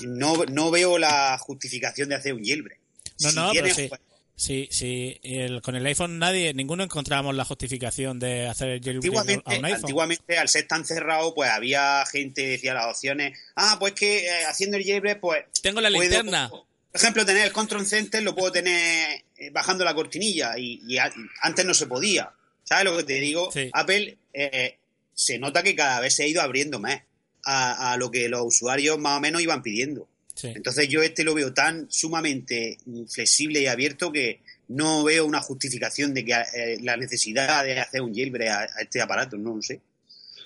no, no veo la justificación de hacer un jailbreak. No, Si no, pero sí. Sí, sí, el- con el iPhone nadie, ninguno encontrábamos la justificación de hacer el jailbreak a un iPhone. antiguamente, al ser tan cerrado, pues había gente que decía las opciones. Ah, pues que eh, haciendo el jailbreak, pues. Tengo la puedo, linterna. Por ejemplo, tener el control center lo puedo tener eh, bajando la cortinilla y, y a- antes no se podía. ¿Sabes lo que te digo? Sí. Apple eh, se nota que cada vez se ha ido abriendo más a, a lo que los usuarios más o menos iban pidiendo. Sí. Entonces yo este lo veo tan sumamente mm, flexible y abierto que no veo una justificación de que eh, la necesidad de hacer un jailbreak a, a este aparato, no lo sé.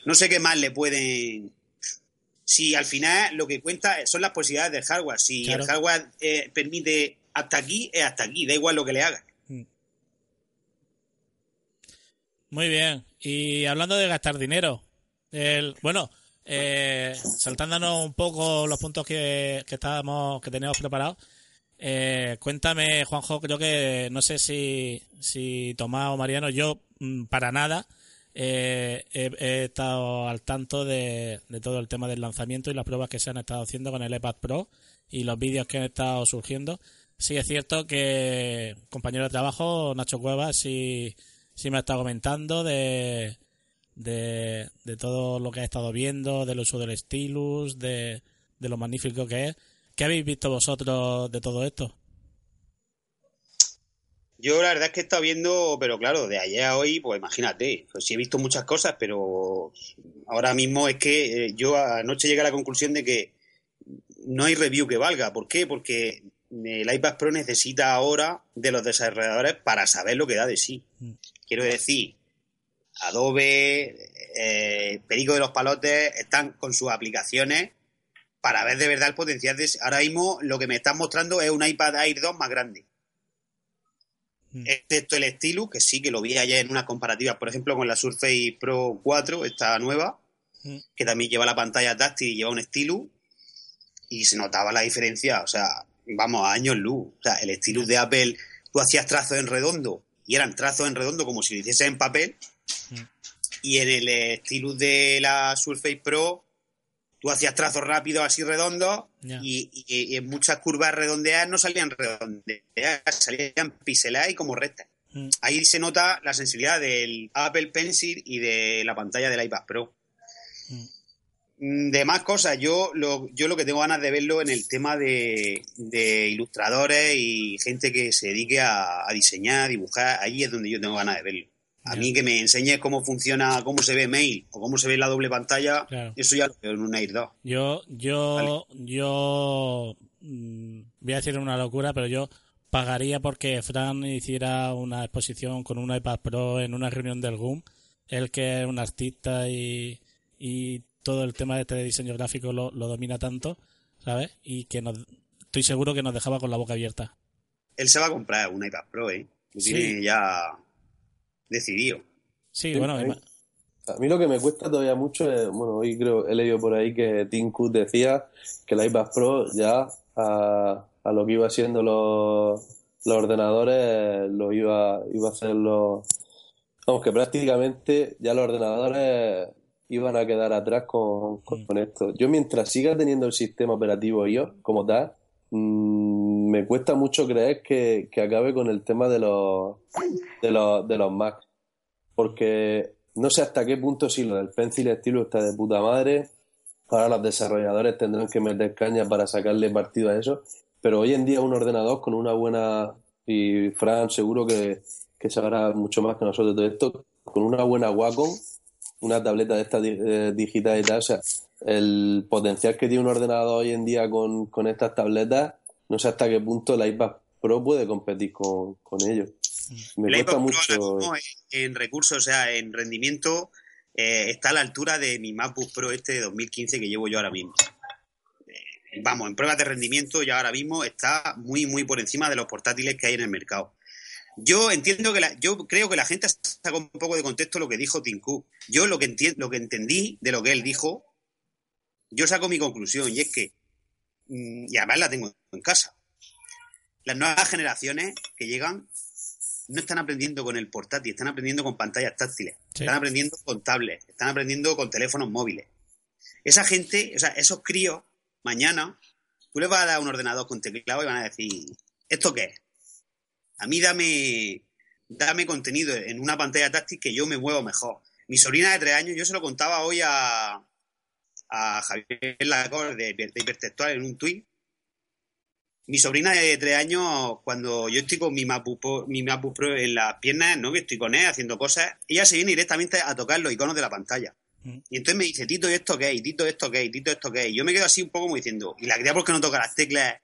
No sé qué más le pueden... Si al final lo que cuenta son las posibilidades del hardware. Si Claro. el hardware eh, permite hasta aquí, es hasta aquí, da igual lo que le haga. Muy bien. Y hablando de gastar dinero, el, bueno, eh, saltándonos un poco los puntos que, que estábamos, que teníamos preparados, eh, cuéntame, Juanjo, creo que no sé si, si Tomás o Mariano, yo mm, para nada eh, he, estado al tanto de, de todo el tema del lanzamiento y las pruebas que se han estado haciendo con el iPad Pro y los vídeos que han estado surgiendo. Sí es cierto que compañero de trabajo, Nacho Cuevas, sí, sí me ha estado comentando de, de, de todo lo que ha estado viendo, del uso del stylus, de, de lo magnífico que es. ¿Qué habéis visto vosotros de todo esto? Yo la verdad es que he estado viendo, pero claro, de ayer a hoy, pues imagínate, pues sí he visto muchas cosas, pero ahora mismo es que eh, yo anoche llegué a la conclusión de que no hay review que valga. ¿Por qué? Porque el iPad Pro necesita ahora de los desarrolladores para saber lo que da de sí. Mm. Quiero decir, Adobe, eh, Perico de los Palotes están con sus aplicaciones para ver de verdad el potencial de... Ahora mismo lo que me están mostrando es un iPad Air 2 más grande. Mm. Excepto el Stylus, que sí que lo vi ayer en una comparativa, por ejemplo, con la Surface Pro 4, esta nueva, Mm. que también lleva la pantalla táctil y lleva un Stylus, y se notaba la diferencia, o sea, vamos, a años luz. O sea, el Stylus de Apple, tú hacías trazos en redondo, y eran trazos en redondo como si lo hiciese en papel, Mm. y en el Stylus de la Surface Pro, tú hacías trazos rápidos así redondos, y, y- y en muchas curvas redondeadas no salían redondeadas, salían pixeladas y como rectas. Mm. Ahí se nota la sensibilidad del Apple Pencil y de la pantalla del iPad Pro. Mm, De más cosas, yo lo, yo lo que tengo ganas de verlo en el tema de, de ilustradores y gente que se dedique a, a diseñar, dibujar, ahí es donde yo tengo ganas de verlo. A mí que me enseñes cómo funciona, cómo se ve mail o cómo se ve la doble pantalla, Claro. eso ya lo veo en un Air 2. Yo, yo, yo mm, voy a decir una locura, pero yo pagaría porque Fran hiciera una exposición con un iPad Pro en una reunión del GUM. Él que es un artista y, y todo el tema de este diseño gráfico lo, lo domina tanto, ¿sabes? Y que nos, estoy seguro que nos dejaba con la boca abierta. Él se va a comprar un iPad Pro, ¿eh? Lo Sí. tiene ya decidido. Sí, Sí, bueno, ima- A mí lo que me cuesta todavía mucho es, bueno, hoy creo, he leído por ahí que Tim Cook decía que el iPad Pro ya a, a lo que iba siendo los, los ordenadores lo iba, iba a hacer los... Vamos, que prácticamente ya los ordenadores iban a quedar atrás con, con, con esto. Yo mientras siga teniendo el sistema operativo iOS como tal, mm, me cuesta mucho creer que, que acabe con el tema de los, de los, de los Mac porque no sé hasta qué punto si lo del Pencil estilo está de puta madre. Ahora los desarrolladores tendrán que meter caña para sacarle partido a eso. Pero hoy en día un ordenador con una buena, y Fran seguro que, que sabrá mucho más que nosotros de esto, con una buena Wacom, una tableta de esta eh, digital y tal, o sea, el potencial que tiene un ordenador hoy en día con, con estas tabletas, no sé hasta qué punto el iPad Pro puede competir con, con ellos. Me el cuesta mucho. en, en recursos, o sea, en rendimiento, eh, está a la altura de mi MacBook Pro este de 2015 que llevo yo ahora mismo. Eh, vamos, en pruebas de rendimiento ya ahora mismo está muy, muy por encima de los portátiles que hay en el mercado. Yo entiendo que la, yo creo que la gente saca un poco de contexto lo que dijo Tim Cook. Yo lo que, enti- lo que entendí de lo que él dijo, yo saco mi conclusión y es que, mm, y además la tengo en casa, las nuevas generaciones que llegan no están aprendiendo con el portátil, están aprendiendo con pantallas táctiles, Sí. están aprendiendo con tablets, están aprendiendo con teléfonos móviles. Esa gente, o sea, esos críos, mañana, tú les vas a dar un ordenador con teclado y van a decir, ¿esto qué es? A mí dame, dame contenido en una pantalla táctil que yo me muevo mejor. Mi sobrina de tres años, yo se lo contaba hoy a, a Javier Lacor de, de Hipertextual en un tuit. Mi sobrina de tres años, cuando yo estoy con mi Pro- mi MacBook Pro en las piernas, ¿no? que estoy con él haciendo cosas, ella se viene directamente a tocar los iconos de la pantalla. Mm. Y entonces me dice, Tito, ¿y esto qué es? Y Tito, ¿esto qué es? Tito, ¿esto qué es? Y yo me quedo así un poco como diciendo, ¿y la cría por qué no toca las teclas?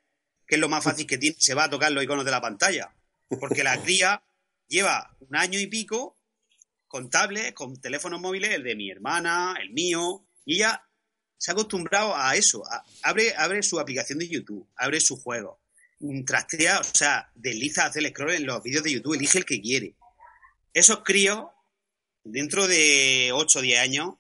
Que es lo más fácil que tiene, se va a tocar los iconos de la pantalla. Porque la cría lleva un año y pico con tablets, con teléfonos móviles, el de mi hermana, el mío, y ella se ha acostumbrado a eso. a- abre, abre su aplicación de YouTube, abre su juego, trastea, o sea, desliza, hace el scroll en los vídeos de YouTube, elige el que quiere. Esos críos, dentro de 8 o 10 años,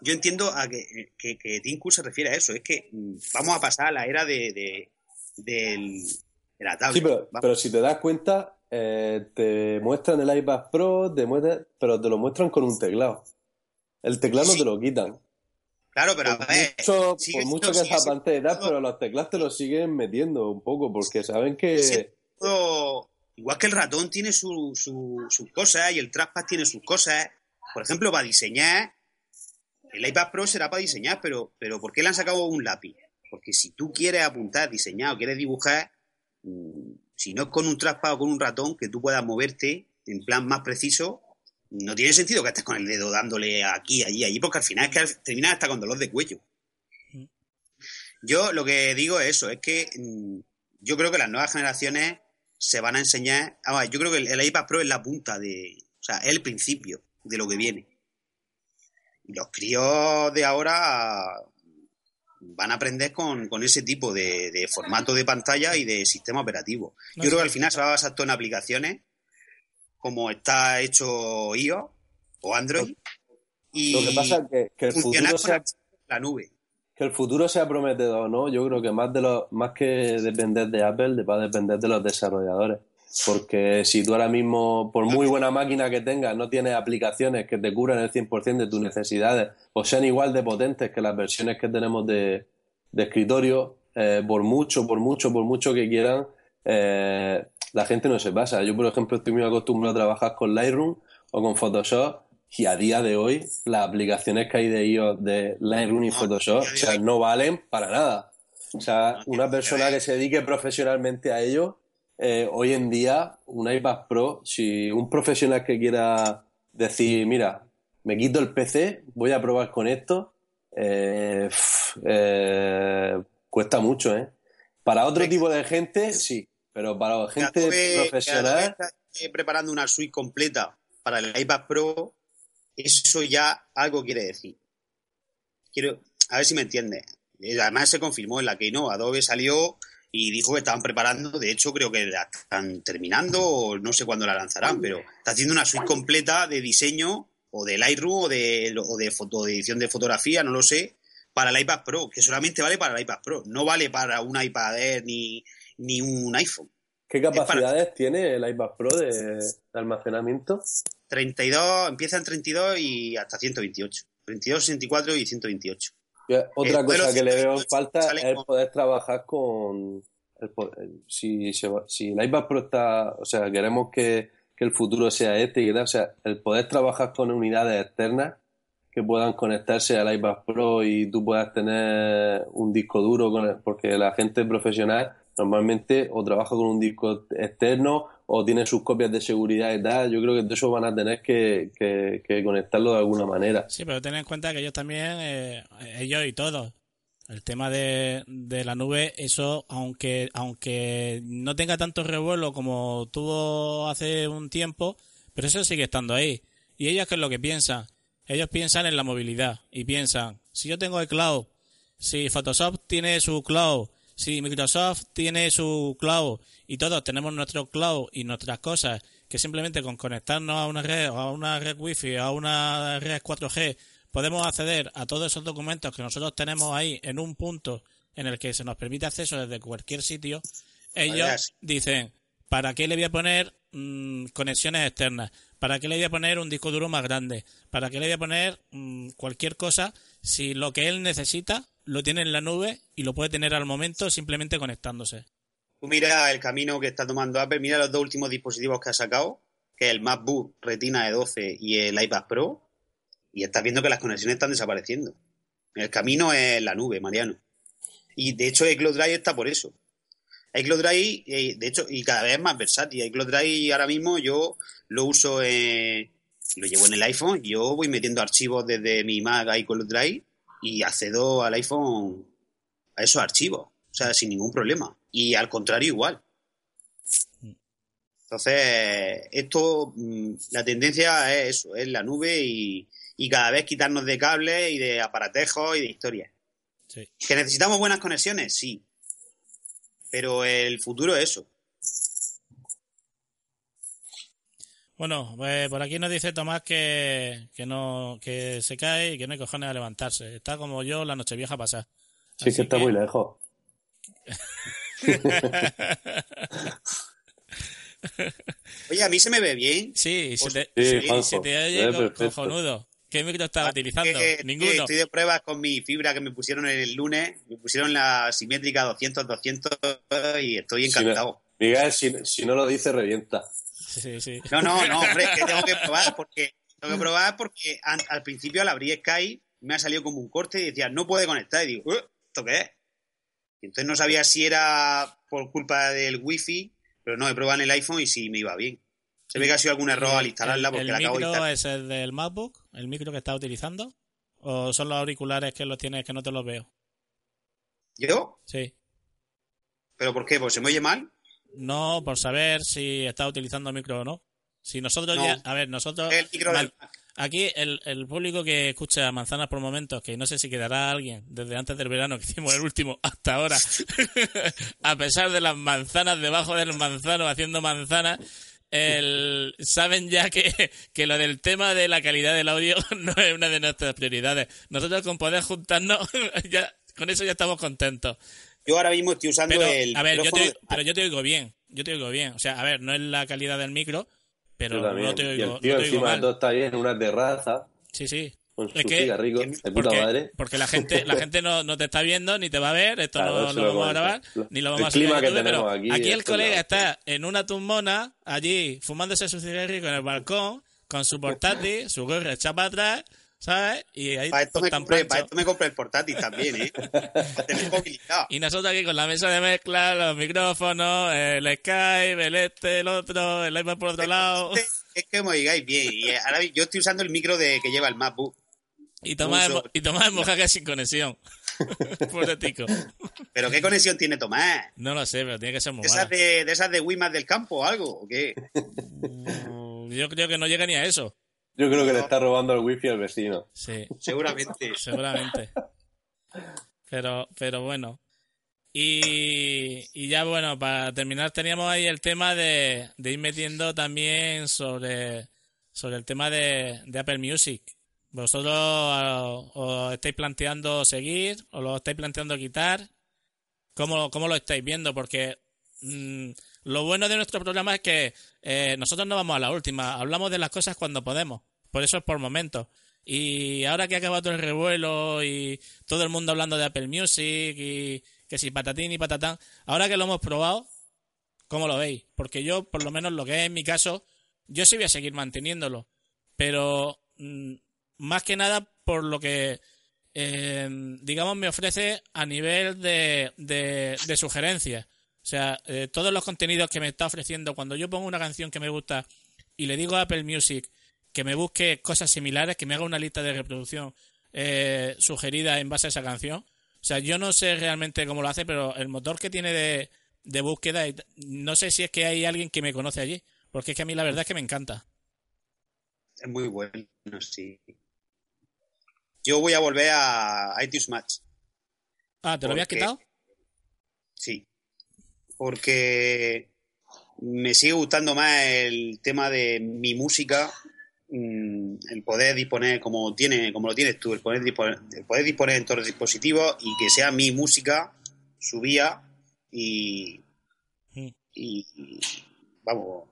yo entiendo a que, que, que Tim Cook se refiere a eso, es que mm, vamos a pasar a la era de, de, la tablet. Sí, pero, pero si te das cuenta, eh, te muestran el iPad Pro, te muestran, pero te lo muestran con un teclado. El teclado no te lo quitan. Claro, pero a Por ver, mucho, sigue por mucho siendo- que y tal, siendo- pero los teclados te los siguen metiendo un poco, porque saben que... Sí. todo- igual que el ratón tiene su- su- sus cosas y el trackpad tiene sus cosas. Por ejemplo, para diseñar, el iPad Pro será para diseñar, pero, pero ¿por qué le han sacado un lápiz? Porque si tú quieres apuntar, diseñar o quieres dibujar, mm, Si no es con un traspado o con un ratón que tú puedas moverte en plan más preciso, no tiene sentido que estés con el dedo dándole aquí, allí, allí, porque al final es que terminas hasta con dolor de cuello. Yo lo que digo es eso, es que mm, yo creo que las nuevas generaciones se van a enseñar. yo creo que el, iPad Pro es la punta de. O sea, es el principio de lo que viene. Los críos de ahora van a aprender con, con ese tipo de, de formato de pantalla y de sistema operativo. Yo creo que al final se va a basar todo en aplicaciones, como está hecho iOS o Android. Y Lo que pasa es que, que el futuro sea, la nube. que el futuro sea prometedor, ¿no? Yo creo que más de los, más que depender de Apple, va a depender de los desarrolladores. Porque si tú ahora mismo, por muy buena máquina que tengas, no tienes aplicaciones que te cubran el 100% de tus necesidades o sean igual de potentes que las versiones que tenemos de, de escritorio, eh, por mucho, por mucho, por mucho que quieran, eh, la gente no se pasa. Yo, por ejemplo, estoy muy acostumbrado a trabajar con Lightroom o con Photoshop y a día de hoy las aplicaciones que hay de iOS de Lightroom y No, Photoshop, o sea, no valen para nada. O sea, No, una persona que se dedique profesionalmente a ello, eh, hoy en día, un iPad Pro, si un profesional que quiera decir, mira, me quito el PC, voy a probar con esto, eh, eh, cuesta mucho, ¿eh? Para otro tipo de gente, sí, pero para gente Adobe- profesional, está, preparando una suite completa para el iPad Pro, eso ya algo quiere decir. Quiero, a ver si me entiendes. Eh, Además se confirmó en la que no, Adobe salió y dijo que estaban preparando, de hecho creo que la están terminando o no sé cuándo la lanzarán, pero está haciendo una suite completa de diseño o de Lightroom o de, o de, foto, de edición de fotografía, no lo sé, para el iPad Pro, que solamente vale para el iPad Pro, no vale para un iPad Air ni, ni un iPhone. ¿qué capacidades tiene el iPad Pro de, de almacenamiento? 32, empieza en 32 y hasta 128. 32, 64 y 128. Yo, Otra El cosa que le veo en 128 falta es con- poder trabajar con... el po- el- si, si el iPad Pro está... O sea, queremos que, que el futuro sea este y tal, o sea, el poder trabajar con unidades externas que puedan conectarse al iPad Pro y tú puedas tener un disco duro con el- porque la gente profesional normalmente o trabaja con un disco externo o tiene sus copias de seguridad y tal. Yo creo que todo eso van a tener que, que- que conectarlo de alguna manera. Sí, pero ten en cuenta que ellos también, eh, ellos y todos, el tema de, de la nube, eso, aunque, aunque no tenga tanto revuelo como tuvo hace un tiempo, pero eso sigue estando ahí. ¿Y ellos qué es lo que piensan? Ellos piensan en la movilidad y piensan, si yo tengo el cloud, si Photoshop tiene su cloud, si Microsoft tiene su cloud y todos tenemos nuestro cloud y nuestras cosas, que simplemente con conectarnos a una red, a una red wifi, a una red 4G, podemos acceder a todos esos documentos que nosotros tenemos ahí en un punto en el que se nos permite acceso desde cualquier sitio, ellos dicen, ¿para qué le voy a poner mm, conexiones externas? ¿Para qué le voy a poner un disco duro más grande? ¿Para qué le voy a poner mm, cualquier cosa si lo que él necesita lo tiene en la nube y lo puede tener al momento simplemente conectándose? Tú mira el camino que está tomando Apple, mira los dos últimos dispositivos que ha sacado, que es el MacBook Retina de 12 y el iPad Pro, y estás viendo que las conexiones están desapareciendo. El camino es la nube, Mariano. Y de hecho iCloud Drive está por eso. iCloud Drive, eh, de hecho, y cada vez es más versátil. iCloud Drive ahora mismo yo lo uso, eh, lo llevo en el iPhone, yo voy metiendo archivos desde mi Mac a iCloud Drive y accedo al iPhone a esos archivos, o sea, sin ningún problema. Y al contrario, igual. Entonces, esto, mm, la tendencia es eso, es la nube y, y cada vez quitarnos de cables y de aparatejos y de historias. Sí. ¿Que necesitamos buenas conexiones? Sí. Pero el futuro es eso. Bueno, pues por aquí nos dice Tomás que, que no que se cae y que no hay cojones a levantarse. Está como yo la noche vieja pasada. Sí, que está muy lejos. Oye, a mí se me ve bien. Sí, se te, Sí, sí, Juanjo, se te se oye ve co- perfecto. cojonudo. ¿Qué micro estás utilizando? Que- que Ninguno. estoy de pruebas con mi fibra que me pusieron el lunes. Me pusieron la simétrica 200-200 y estoy Si encantado. Miguel, si, si no lo dice, revienta. Sí, sí. No, no, no, hombre, que tengo que probar porque tengo que probar porque an- al principio al abrir Skype me ha salido como un corte y decía no puede conectar y digo "Uh, ¿esto qué es? Y entonces no sabía si era por culpa del wifi Pero no, he probado en el iPhone y sí me iba bien. Se ve que ha sido algún error al instalarla porque ¿El, la acabo de micro instalar. es el del MacBook? ¿El micro que estás utilizando? ¿O son los auriculares que los tienes que no te los veo? ¿Yo? Sí. ¿Pero por qué? ¿Pues se me oye mal? No, por saber si estás utilizando micro o no. Si nosotros No. ya... A ver, nosotros... El micro del Mac. Aquí el, el público que escucha Manzanas por momentos, que no sé si quedará alguien desde antes del verano que hicimos el último hasta ahora, a pesar de las manzanas debajo del manzano haciendo manzanas, el, saben ya que, que lo del tema de la calidad del audio no es una de nuestras prioridades. Nosotros con poder juntarnos, ya, con eso ya estamos contentos. Yo ahora mismo estoy usando Pero, el a ver, yo te, pero yo te oigo bien, yo te oigo bien. O sea, a ver, no es la calidad del micro, pero no te y oigo, el tío no te encima todo está ahí en una terraza Sí, sí. con su Es que- que- de puta Porque, madre. porque la gente, la gente no, no te está viendo ni te va a ver, esto Claro, no lo lo vamos a grabar, Lo- ni lo el vamos a subir clima a que YouTube, pero tenemos aquí, aquí el colega está en una tumbona, allí, fumándose su cigarrillo en el balcón, con su portátil, su gorra echada para atrás, ¿sabes? Y ahí Para esto, me tan compré, para esto me compré el portátil también, ¿eh? Y nosotros aquí con la mesa de mezcla, los micrófonos, el Skype, el este, el otro, el iPad por otro lado. Es que me oigáis bien. Y ahora yo estoy usando el micro de que lleva el MacBook. Y Tomás, Uso. y Tomás sin conexión. Pobre tico. ¿Pero qué conexión tiene Tomás? No lo sé, pero tiene que ser muy ¿De esas de, de esas de Wimas del campo o algo? ¿O qué? Mm, Yo creo que no llega ni a eso. Yo creo que le está robando el wifi al vecino. Sí, Seguramente. seguramente. Pero, pero bueno. Y, y ya bueno, para terminar teníamos ahí el tema de, de ir metiendo también sobre, sobre el tema de, de Apple Music. ¿Vosotros os estáis planteando seguir o lo estáis planteando quitar? ¿Cómo, cómo lo estáis viendo? Porque mm, lo bueno de nuestro programa es que eh, nosotros no vamos a la última, hablamos de las cosas cuando podemos, por eso es por momentos. Y ahora que ha acabado el revuelo y todo el mundo hablando de Apple Music y que si patatín y patatán, ahora que lo hemos probado, ¿cómo lo veis? Porque yo, por lo menos lo que es en mi caso, yo sí voy a seguir manteniéndolo, pero mm, más que nada por lo que eh, digamos, me ofrece a nivel de, de, de sugerencias. O sea, eh, todos los contenidos que me está ofreciendo, cuando yo pongo una canción que me gusta y le digo a Apple Music que me busque cosas similares, que me haga una lista de reproducción eh, sugerida en base a esa canción. O sea, yo no sé realmente cómo lo hace, pero el motor que tiene de, de búsqueda, no sé si es que hay alguien que me conoce allí, porque es que a mí la verdad es que me encanta. Es muy bueno, sí. Yo voy a volver a iTunes Match. Ah, ¿te lo habías quitado? Sí. Porque me sigue gustando más el tema de mi música, mm, el poder disponer como tiene, como lo tienes tú, el poder disponer, el poder disponer en todos los dispositivos y que sea mi música, subía y, Mm. y, y, vamos,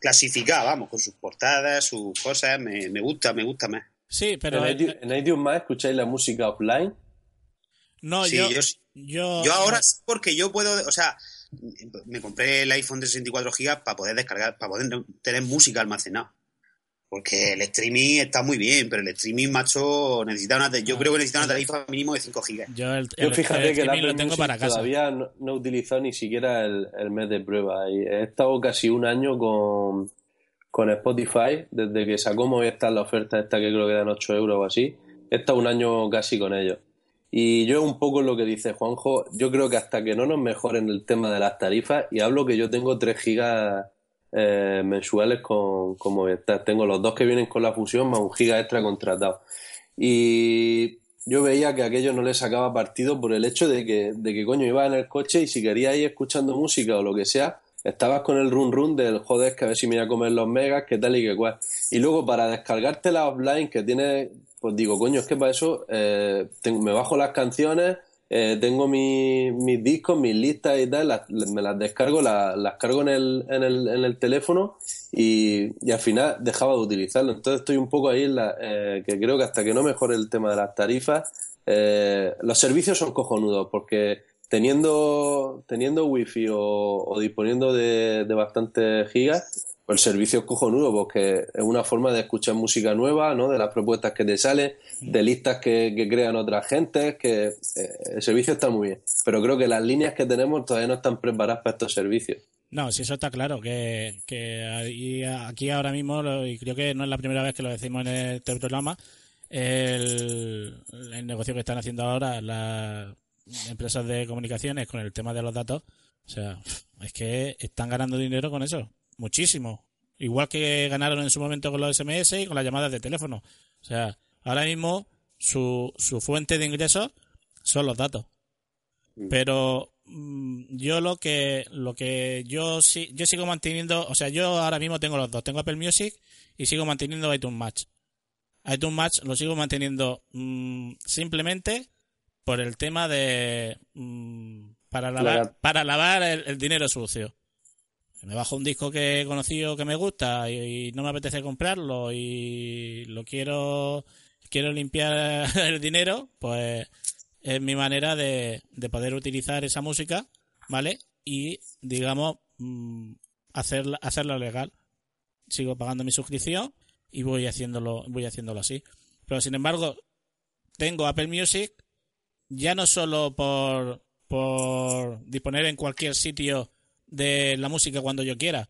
clasificada, vamos, con sus portadas, sus cosas, me, me gusta, me gusta más. Sí, pero en, iTunes, en iTunes más escucháis la música offline. no, Sí, yo, yo yo, Yo ahora sí, porque yo puedo, o sea, me compré el iPhone de 64 GB para poder descargar, para poder tener música almacenada. Porque el streaming está muy bien, pero el streaming, macho, necesita una, yo creo que necesita una tarifa mínimo de 5 GB. yo el, Yo el- fíjate el que el streaming Apple lo tengo para casa. todavía no, no he utilizado ni siquiera el, el mes de prueba. Y he estado casi un año con, con Spotify, desde que sacó Movistar la oferta esta que creo que dan 8 euros o así. He estado un año casi con ellos. Y yo un poco lo que dice Juanjo, yo creo que hasta que no nos mejoren el tema de las tarifas, y hablo que yo tengo 3 gigas eh, mensuales con, con Movistar. Tengo los dos que vienen con la fusión más un giga extra contratado. Y yo veía que aquello no le sacaba partido por el hecho de que, de que coño ibas en el coche y si querías ir escuchando música o lo que sea, estabas con el run run del joder que a ver si me voy a comer los megas, que tal y que cual. Y luego para descargarte la offline que tiene, pues digo, coño, es que para eso eh, me bajo las canciones, eh, tengo mi- mis discos, mis listas y tal, me las descargo, las, las cargo en el, en el, en el teléfono y, y al final dejaba de utilizarlo. Entonces estoy un poco ahí en la, eh, que creo que hasta que no mejore el tema de las tarifas, los servicios son cojonudos porque teniendo, teniendo wifi o, o disponiendo de, de bastantes gigas, pues el servicio es cojonudo porque es una forma de escuchar música nueva, ¿no? De las propuestas que te salen, de listas que, que crean otras gentes, que eh, el servicio está muy bien. Pero creo que las líneas que tenemos todavía no están preparadas para estos servicios. No, si eso está claro, que, aquí ahora mismo, y creo que no es la primera vez que lo decimos en este programa, el, el negocio que están haciendo ahora las empresas de comunicaciones con el tema de los datos, o sea, es que están ganando dinero con eso, muchísimo. Igual que ganaron en su momento con los SMS y con las llamadas de teléfono. O sea, ahora mismo su, su fuente de ingresos son los datos. Pero mm, yo lo que lo que yo sí yo sigo manteniendo, o sea, yo ahora mismo tengo los dos, tengo Apple Music y sigo manteniendo iTunes Match. iTunes Match lo sigo manteniendo mm, simplemente por el tema de mm, para lavar Claro. para lavar el, el dinero sucio. Me bajo un disco que he conocido que me gusta y, no me apetece comprarlo y lo quiero quiero limpiar el dinero, pues es mi manera de, de poder utilizar esa música, ¿vale? Y, digamos, mm, hacerla, hacerla legal. Sigo pagando mi suscripción y voy haciéndolo, voy haciéndolo así. Pero, sin embargo, tengo Apple Music ya no solo por, por disponer en cualquier sitio de la música cuando yo quiera,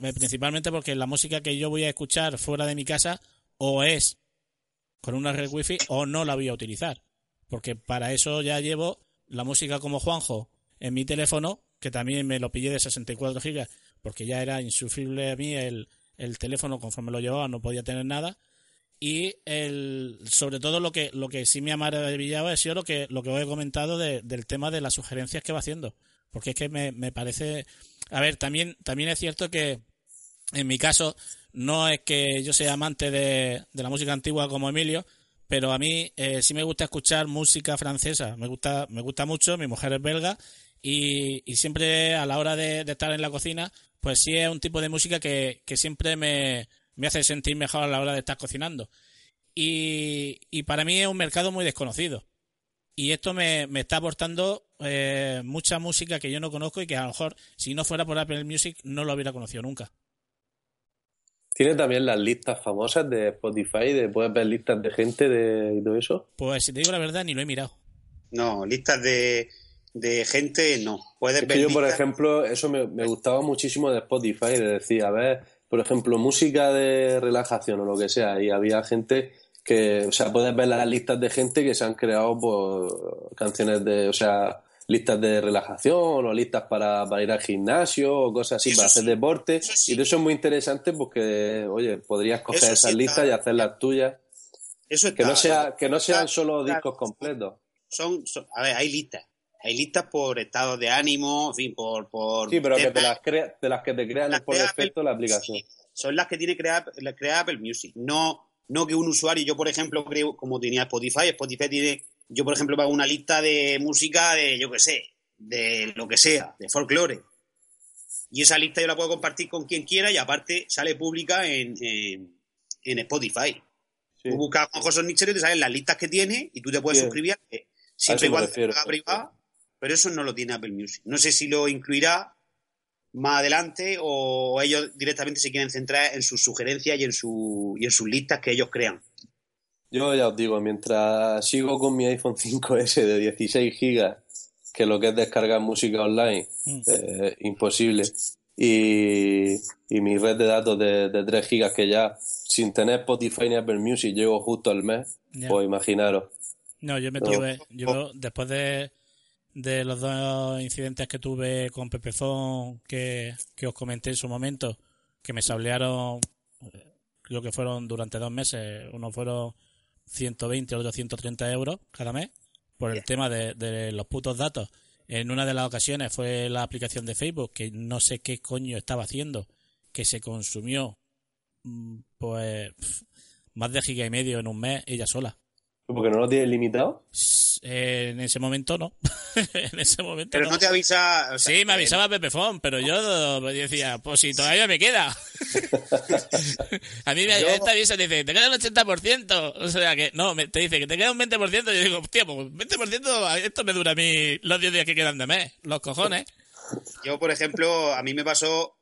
eh, principalmente porque la música que yo voy a escuchar fuera de mi casa o es con una red wifi o no la voy a utilizar. Porque para eso ya llevo la música como Juanjo en mi teléfono, que también me lo pillé de 64 gigas, porque ya era insufrible a mí el, el teléfono conforme lo llevaba, no podía tener nada. Y el, sobre todo lo que, lo que sí me ha maravillado ha sido lo que, lo que os he comentado de- del tema de las sugerencias que va haciendo. Porque es que me, me parece. A ver, también, también es cierto que en mi caso, no es que yo sea amante de, de la música antigua como Emilio, pero a mí eh, sí me gusta escuchar música francesa. Me gusta, me gusta mucho, mi mujer es belga y, y siempre a la hora de, de estar en la cocina, pues sí es un tipo de música que, que siempre me, me hace sentir mejor a la hora de estar cocinando. Y, y para mí es un mercado muy desconocido. Y esto me, me está aportando eh, mucha música que yo no conozco y que a lo mejor si no fuera por Apple Music no lo hubiera conocido nunca. Tiene también las listas famosas de Spotify, de puedes ver listas de gente de, y todo eso. Pues si te digo la verdad, ni lo he mirado. No, listas de, de gente no. Puedes Es ver que yo, por ejemplo, eso me, me gustaba muchísimo de Spotify, de decir, a ver, por ejemplo, música de relajación o lo que sea, y había gente que, o sea, puedes ver las listas de gente que se han creado por canciones de, o sea, listas de relajación o listas para, para ir al gimnasio o cosas así, Eso para hacer deporte. Sí. Y de eso es muy interesante porque, oye, podrías coger Eso esas está- listas y hacer las tuyas. Eso Que no, está- sea, que no sean solo discos completos. son, son- a ver, hay listas. Hay listas por estado de ánimo, en fin, por... por Sí, pero que te las, crea, de las que te crean Las por defecto la aplicación. sí, son las que tiene crea, la crea Apple Music. No, no que un usuario, yo por ejemplo creo, como tenía Spotify, Spotify tiene, yo por ejemplo pago una lista de música de, yo qué sé, de lo que sea, de folclore. Y esa lista yo la puedo compartir con quien quiera y aparte sale pública en, en, en Spotify. Sí. Tú buscas Juan José Nichero y te salen las listas que tiene y tú te puedes suscribir eh, siempre y cuando privada, pero eso no lo tiene Apple Music. No sé si lo incluirá más adelante o ellos directamente se quieren centrar en sus sugerencias y en, su, y en sus listas que ellos crean. Yo ya os digo, mientras sigo con mi iPhone 5S de 16 gigas, que lo que es descargar música online, Mm. eh, imposible, y, y mi red de datos de, de 3 gigas que ya, sin tener Spotify ni Apple Music, llego justo al mes, Ya. pues imaginaros. No, yo me tuve, yo después de, de los dos incidentes que tuve con Pepefon que, que os comenté en su momento, que me sablearon, eh, creo que fueron durante dos meses, uno fueron 120, otro 130 euros cada mes, por el tema de, de los putos datos. En una de las ocasiones fue la aplicación de Facebook, que no sé qué coño estaba haciendo, que se consumió mm, pues más de giga y medio en un mes ella sola. Porque no lo tienes limitado. Eh, en ese momento no. en ese momento Pero no. no te avisa. o sea, Sí, me eh, avisaba Pepefon, pero yo decía, pues si todavía me queda. a mí me Yo- esta avisa dice, te queda un 80%. O sea que, no, me- te dice que te queda un 20%. Yo digo, hostia, pues 20%, esto me dura a mí los 10 días que quedan de mes. Los cojones. Yo, por ejemplo, a mí me pasó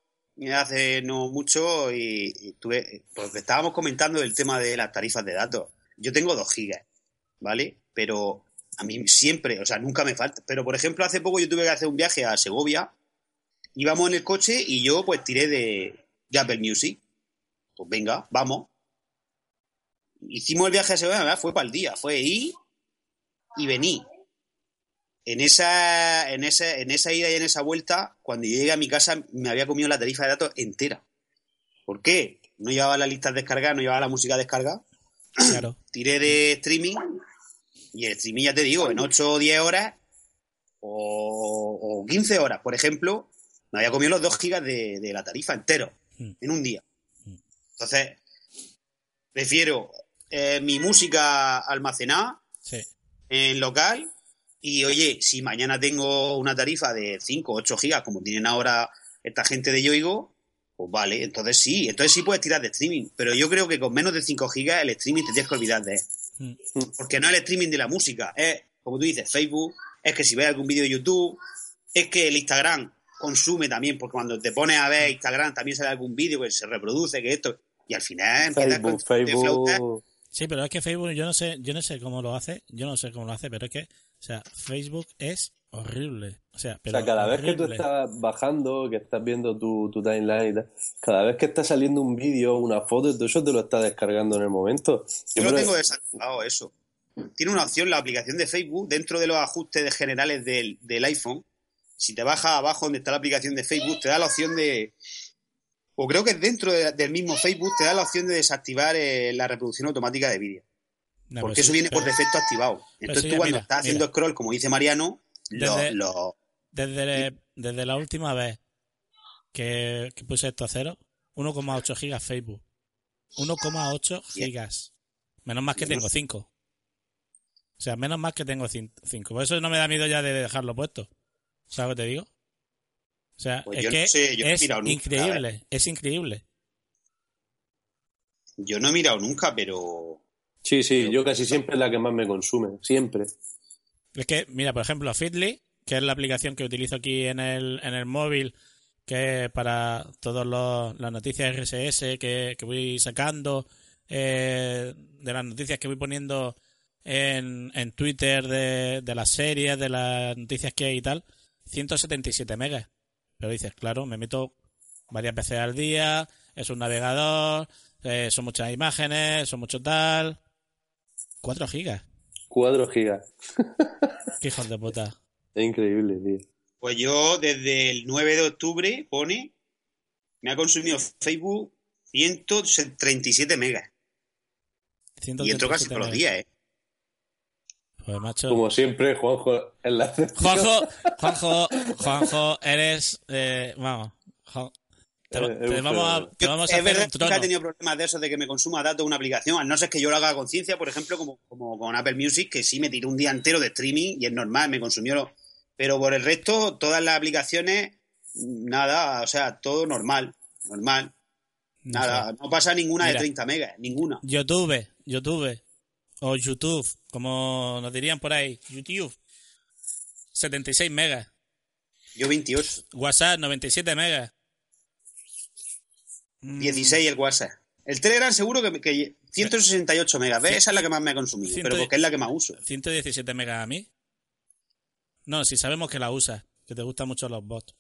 hace no mucho y, y tuve, porque estábamos comentando el tema de las tarifas de datos. Yo tengo 2 gigas, ¿vale? Pero a mí siempre, o sea, nunca me falta. Pero, por ejemplo, hace poco yo tuve que hacer un viaje a Segovia íbamos en el coche y yo pues tiré de, de Apple Music. Pues venga, vamos. Hicimos el viaje a Sevilla, fue para el día, fue ir y venir. En esa, en, esa, en esa ida y en esa vuelta, cuando yo llegué a mi casa, me había comido la tarifa de datos entera. ¿Por qué? No llevaba las listas descargadas, no llevaba la música descargada. Claro. Tiré de streaming y el streaming, ya te digo, en 8 o 10 horas o, o 15 horas, por ejemplo, me había comido los 2 gigas de, de la tarifa entero Mm. en un día. Entonces, prefiero eh, mi música almacenada Sí. en local y oye, si mañana tengo una tarifa de 5 o 8 gigas como tienen ahora esta gente de Yoigo, pues vale, entonces sí, entonces sí puedes tirar de streaming, pero yo creo que con menos de 5 gigas el streaming te tienes que olvidar de él. Mm. Porque no es el streaming de la música, es, como tú dices, Facebook, es que si ves algún vídeo de YouTube, es que el Instagram consume también, porque cuando te pones a ver Instagram también sale algún vídeo que se reproduce, que esto, y al final Facebook. Facebook. Sí, pero es que Facebook, yo no sé, yo no sé cómo lo hace, yo no sé cómo lo hace, pero es que, o sea, Facebook es horrible. O sea, O pero sea, cada vez que tú estás bajando, que estás viendo tu, tu timeline y tal, cada vez que está saliendo un vídeo, una foto, todo eso te lo estás descargando en el momento. Yo lo creo- tengo desactivado eso. Tiene una opción la aplicación de Facebook dentro de los ajustes generales del, del iPhone. Si te bajas abajo donde está la aplicación de Facebook, te da la opción de. O creo que es dentro de- del mismo Facebook, te da la opción de desactivar eh, la reproducción automática de vídeo. No, porque eso sí, viene por defecto activado. Entonces tú cuando mira, estás haciendo scroll, como dice Mariano, lo, Desde- lo- Desde, desde la última vez que, que puse esto a cero, 1,8 gigas Facebook. 1,8 Bien. gigas. Menos más que tengo 5. O sea, menos más que tengo 5. Por eso no me da miedo ya de dejarlo puesto. ¿Sabes lo que te digo? O sea, Pues es yo no que sé, yo no he es mirado nunca, increíble. Es increíble. yo no he mirado nunca, pero. Sí, sí, yo casi siempre es la que más me consume, siempre. Es que, mira, por ejemplo, Feedly, que es la aplicación que utilizo aquí en el, en el móvil, que es para todas las noticias RSS que, que voy sacando, eh, de las noticias que voy poniendo en, en Twitter, de, de las series, de las noticias que hay y tal, 177 megas. Pero dices, claro, me meto varias veces al día, es un navegador, eh, son muchas imágenes, son mucho tal. 4 gigas. 4 gigas. Qué hijos de puta. Es increíble, tío. Pues yo desde el 9 de octubre, pone, me ha consumido Facebook 137 megas. Y entro casi 137 todos los días, ¿eh? Pues macho. Como siempre, Juanjo en la Juanjo, Juanjo, Juanjo, eres, eh, vamos, Juan- te, Eh, te vamos a, te vamos a es hacer verdad que nunca he tenido problemas de esos de que me consuma datos una aplicación, a no ser que yo lo haga a conciencia, por ejemplo, como, como con Apple Music, que sí me tiró un día entero de streaming y es normal, me consumió. lo- Pero por el resto, todas las aplicaciones, nada, o sea, todo normal, normal. No Nada, sé. no pasa ninguna Mira. de 30 megas, ninguna. YouTube, YouTube, o YouTube, como nos dirían por ahí, YouTube, 76 megas. Yo 28, WhatsApp, 97 megas. Mm, 16 el WhatsApp. El Telegram seguro que, que 168 megas, ¿ves? Esa es la que más me ha consumido, Ciento- pero porque es la que más uso. 117 megas a mí. No, si sabemos que la usas, que te gustan mucho los bots.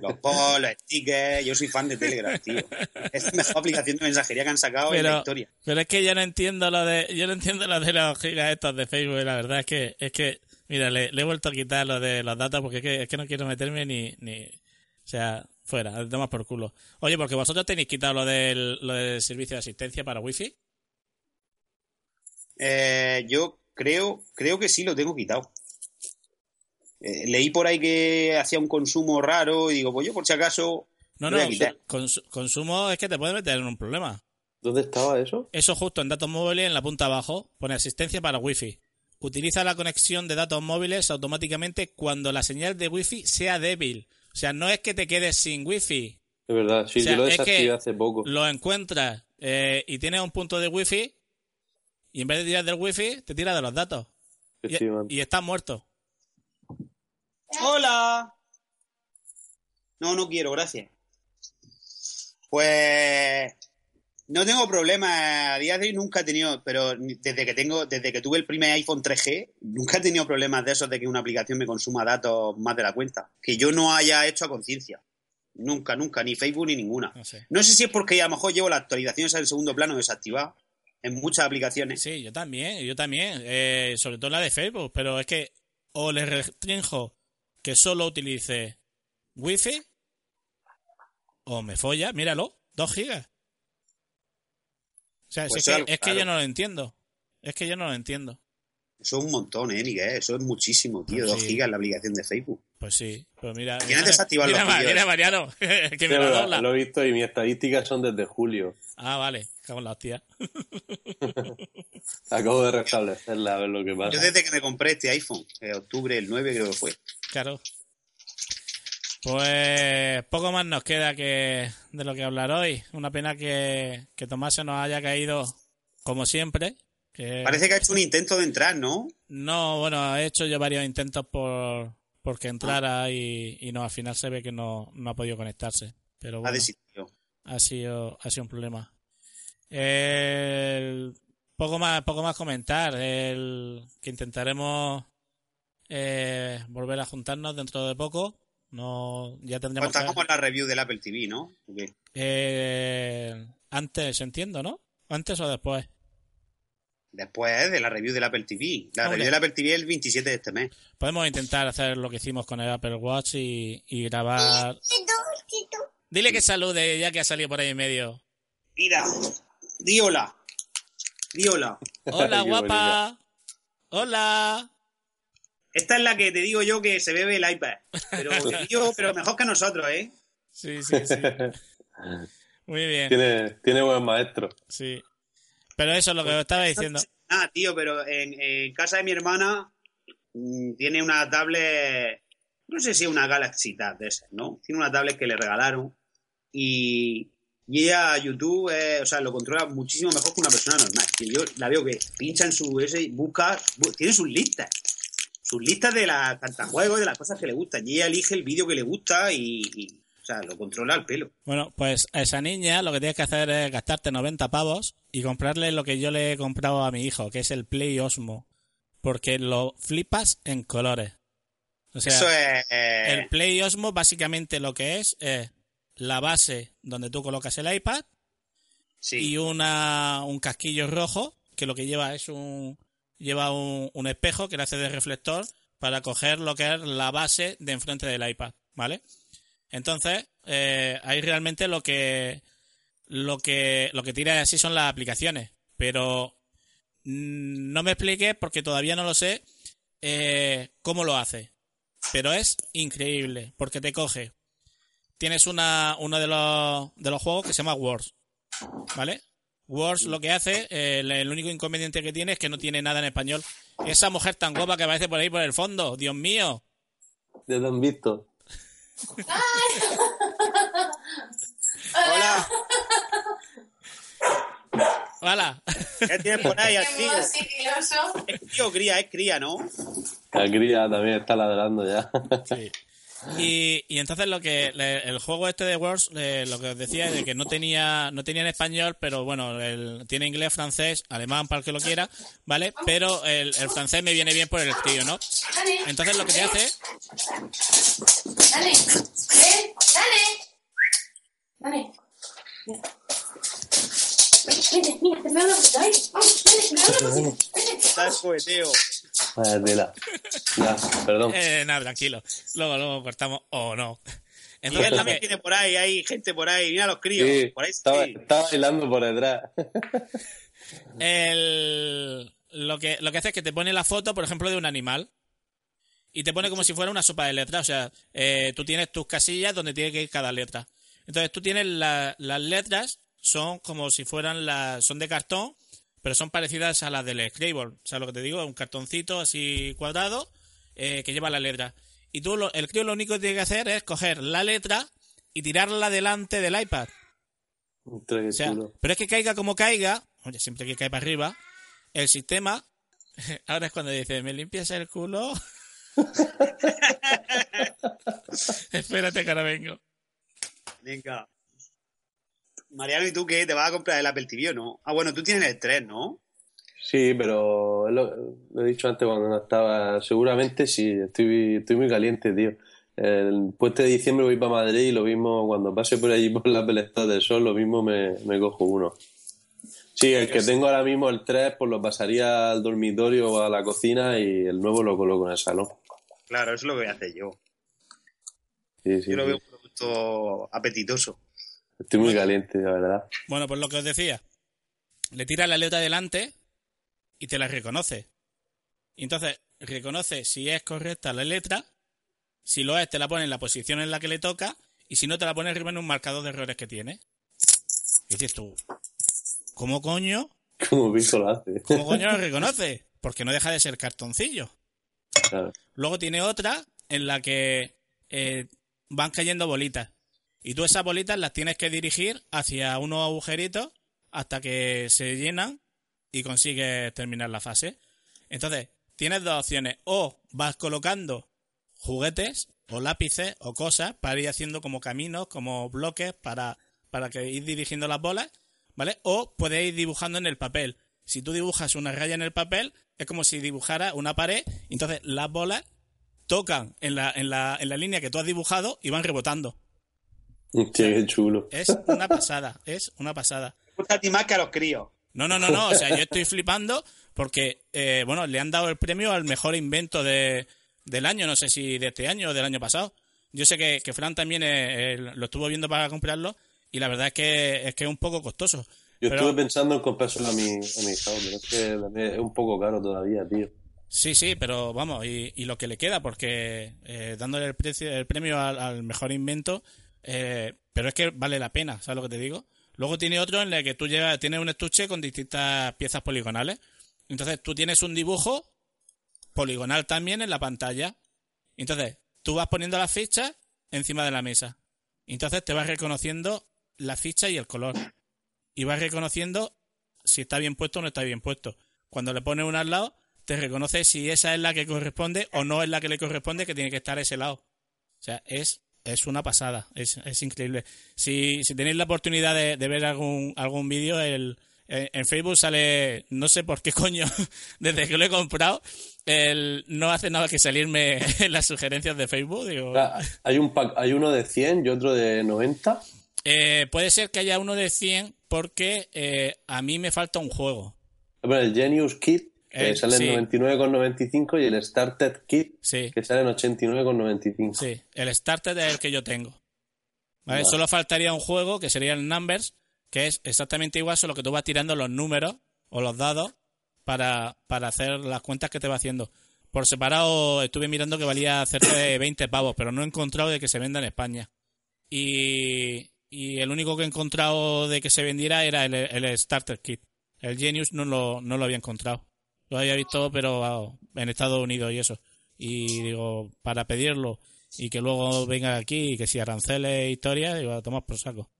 Los posts, los stickers, yo soy fan de Telegram, tío. Es la mejor aplicación de mensajería que han sacado en la historia. pero es que yo no entiendo lo de, yo no entiendo lo de los gigas estos de Facebook, la verdad es que, es que, mira, le, le he vuelto a quitar lo de los datos porque es que, es que no quiero meterme ni, ni, o sea, fuera, tomas por culo. Oye, porque vosotros tenéis quitado lo del, lo del servicio de asistencia para wifi. Eh, yo creo, creo que sí lo tengo quitado. Eh, leí por ahí que hacía un consumo raro y digo, pues yo por si acaso No, lo voy no, a quitar. cons- consumo es que te puede meter en un problema. ¿Dónde estaba eso? Eso justo en datos móviles, en la punta abajo, pone asistencia para Wi-Fi. Utiliza la conexión de datos móviles automáticamente cuando la señal de Wi-Fi sea débil. O sea, no es que te quedes sin Wi-Fi. Es verdad, sí, O sea, yo lo es que desactivé hace poco. Lo encuentras eh, y tienes un punto de Wi-Fi y en vez de tirar del Wi-Fi, te tira de los datos. Y, y estás muerto. ¡Hola! No, no quiero, gracias. Pues No tengo problema, a día de hoy nunca he tenido, pero desde que tengo, desde que tuve el primer iPhone 3G, nunca he tenido problemas de esos de que una aplicación me consuma datos más de la cuenta. Que yo no haya hecho a conciencia. Nunca, nunca, ni Facebook ni ninguna. No sé. No sé si es porque a lo mejor llevo las actualizaciones al segundo plano desactivadas en muchas aplicaciones. Sí, yo también, yo también. eh, sobre todo la de Facebook, pero es que o le restringo que solo utilice Wi-Fi o me folla, míralo, 2 gigas. O sea, Pues es, que, es que yo no lo entiendo. Es que yo no lo entiendo. Eso es un montón, ¿eh, Miguel? Eso es muchísimo, tío. Pues Dos sí. gigas en la aplicación de Facebook. Pues sí, pero mira. Tienes desactivar mira, los vídeos. mira, Mariano, que me la dobla. lo he visto y mis estadísticas son desde julio. Ah, vale, cago en la hostia. Acabo de restablecerla a ver lo que pasa. Yo desde que me compré este iPhone, en octubre, el 9 creo que fue. Claro. Pues poco más nos queda que de lo que hablar hoy. Una pena que, que Tomás se nos haya caído como siempre. Que Parece que ha hecho un intento de entrar, ¿no? No, bueno, he hecho yo varios intentos por porque entrara y, y no, al final se ve que no, no ha podido conectarse. Pero Ha bueno, desistido. ha sido, ha sido un problema. El- poco más, poco más comentar. El, que intentaremos eh, volver a juntarnos dentro de poco. No, ya tendremos Pues que, como la review del Apple TV, ¿no? Eh, antes, entiendo, ¿no? Antes o después. después de la review del Apple TV. La Hombre. review del Apple TV es el 27 de este mes. Podemos intentar hacer lo que hicimos con el Apple Watch y, y grabar. Dile que salude ya que ha salido por ahí en medio. Mira, di hola. Di hola. Hola, guapa. Hola. Esta es la que te digo yo que se bebe el iPad. Pero, pero mejor que nosotros, ¿eh? Sí, sí, sí. Muy bien. Tiene, tiene buen maestro. Sí. Pero eso es lo que os estaba diciendo. Ah, tío, pero en, en casa de mi hermana mm, tiene una tablet, no sé si es una Galaxy Tab de esas, ¿no? Tiene una tablet que le regalaron y, y ella YouTube, eh, o sea, lo controla muchísimo mejor que una persona normal. Yo la veo que pincha en su ese, busca, bu- tiene sus listas, sus listas de las cantajuegos, de las cosas que le gustan y ella elige el vídeo que le gusta y, y, o sea, lo controla al pelo. Bueno, pues a esa niña lo que tienes que hacer es gastarte 90 pavos y comprarle lo que yo le he comprado a mi hijo, que es el Play Osmo. Porque lo flipas en colores. O sea, Eso es... eh, El Play Osmo básicamente lo que es es la base donde tú colocas el iPad sí. y una, un casquillo rojo que lo que lleva es un lleva un, un espejo que le hace de reflector para coger lo que es la base de enfrente del iPad, ¿vale? Entonces, eh, ahí realmente lo que lo que lo que tira así son las aplicaciones, pero mm, no me expliques porque todavía no lo sé eh, cómo lo hace. Pero es increíble, porque te coge. Tienes una, uno de los, de los juegos que se llama Wars. ¿Vale? Wars lo que hace, eh, el, único inconveniente que tiene es que no tiene nada en español. Esa mujer tan guapa que aparece por ahí por el fondo, Dios mío. Ya te han visto. Hola, Hola. ¿qué tienes por ahí al. Es tío o cría, es cría, ¿no? La cría también está ladrando ya. Sí. Y, y entonces lo que le- el juego este de Wars eh, lo que os decía es de que no tenía no tenía en español pero bueno el- tiene inglés francés alemán para el que lo quiera vale pero el, el francés me viene bien por el tío no entonces lo que te hace Dale. Dale. Dale. Vente, mira, te. Vaya tela. Ya, perdón. eh, nada tranquilo luego luego cortamos o no Y entonces también que, tiene por ahí, hay gente por ahí, mira los críos. Sí, por ahí estaba, sí. estaba bailando por detrás. el, lo que lo que hace es que te pone la foto por ejemplo de un animal y te pone como si fuera una sopa de letras. O sea, eh, tú tienes tus casillas donde tiene que ir cada letra. Entonces tú tienes la- las letras, son como si fueran las. son de cartón, pero son parecidas a las del Scrabble. O sea, lo que te digo, un cartoncito así cuadrado eh, que lleva la letra. Y tú, lo- el crío lo único que tiene que hacer es coger la letra y tirarla delante del iPad. Ostras, qué O sea, pero es que caiga como caiga, oye, siempre que cae para arriba, el sistema, ahora es cuando dice, ¿me limpias el culo? Espérate que ahora vengo. Venga. Mariano, ¿y tú qué? ¿Te vas a comprar el Apple TV o no? Ah, bueno, tú tienes el 3, ¿no? Sí, pero lo, lo he dicho antes cuando no estaba. Seguramente sí, estoy, estoy muy caliente, tío. El puente de diciembre voy para Madrid y lo mismo cuando pase por allí por la Pelestad del Sol, lo mismo me, me cojo uno. Sí, el que tengo ahora mismo, el 3, pues lo pasaría al dormitorio o a la cocina y el nuevo lo coloco en el salón. Claro, eso es lo que voy a hacer yo. Sí, sí, Yo lo veo un producto apetitoso. Estoy muy caliente, la verdad. Bueno, pues lo que os decía. Le tira la letra adelante y te la reconoce. Y entonces reconoce si es correcta la letra. Si lo es, te la pone en la posición en la que le toca. Y si no, te la pone arriba en un marcador de errores que tiene. Y dices tú, ¿cómo coño? Como Pico lo hace. ¿Cómo coño lo reconoce? Porque no deja de ser cartoncillo. Claro. Luego tiene otra en la que eh, van cayendo bolitas. Y tú esas bolitas las tienes que dirigir hacia unos agujeritos hasta que se llenan y consigues terminar la fase. Entonces, tienes dos opciones. O vas colocando juguetes o lápices o cosas para ir haciendo como caminos, como bloques para, para que ir dirigiendo las bolas, ¿vale? O puedes ir dibujando en el papel. Si tú dibujas una raya en el papel, es como si dibujara una pared, entonces las bolas tocan en la, en la, en la línea que tú has dibujado y van rebotando. Qué chulo. Es una pasada, es una pasada. Gusta más que a los críos. No, no, no, no. O sea, yo estoy flipando porque, eh, bueno, le han dado el premio al mejor invento de, del año. No sé si de este año o del año pasado. Yo sé que, que Fran también eh, lo estuvo viendo para comprarlo y la verdad es que es que es un poco costoso. Yo Pero- estuve pensando en comprárselo a mi, a mi hija, pero es que es un poco caro todavía, tío. Sí, sí, pero vamos, y, y lo que le queda, porque eh, dándole el, precio, el premio al, al mejor invento, eh, pero es que vale la pena, ¿sabes lo que te digo? Luego tiene otro en el que tú llevas, tienes un estuche con distintas piezas poligonales. Entonces tú tienes un dibujo poligonal también en la pantalla. Entonces tú vas poniendo las fichas encima de la mesa. Entonces te vas reconociendo la ficha y el color. Y vas reconociendo si está bien puesto o no está bien puesto. Cuando le pones una al lado, te reconoce si esa es la que corresponde o no es la que le corresponde, que tiene que estar ese lado. O sea, es, es una pasada, es, es increíble. Si, si tenéis la oportunidad de, de ver algún, algún vídeo, el, en Facebook sale, no sé por qué coño, desde que lo he comprado, el, no hace nada que salirme en las sugerencias de Facebook. Digo, Hay, un pack- hay uno de 100 y otro de 90. eh, puede ser que haya uno de 100 porque eh, a mí me falta un juego. El Genius Kit, que Eh, sale sí. en 99,95 y el Started Kit, Sí. que sale en 89,95. Sí, el starter es el que yo tengo. ¿Vale? Solo faltaría un juego que sería el Numbers, que es exactamente igual, solo que tú vas tirando los números o los dados para, para hacer las cuentas que te va haciendo. Por separado estuve mirando que valía cerca de 20 pavos, pero no he encontrado de que se venda en España. Y, y el único que he encontrado de que se vendiera era el, el Starter Kit. El Genius no lo, no lo había encontrado. Lo había visto, pero en Estados Unidos y eso. Y digo, para pedirlo y que luego venga aquí y que si aranceles e historias, digo, a tomar por saco.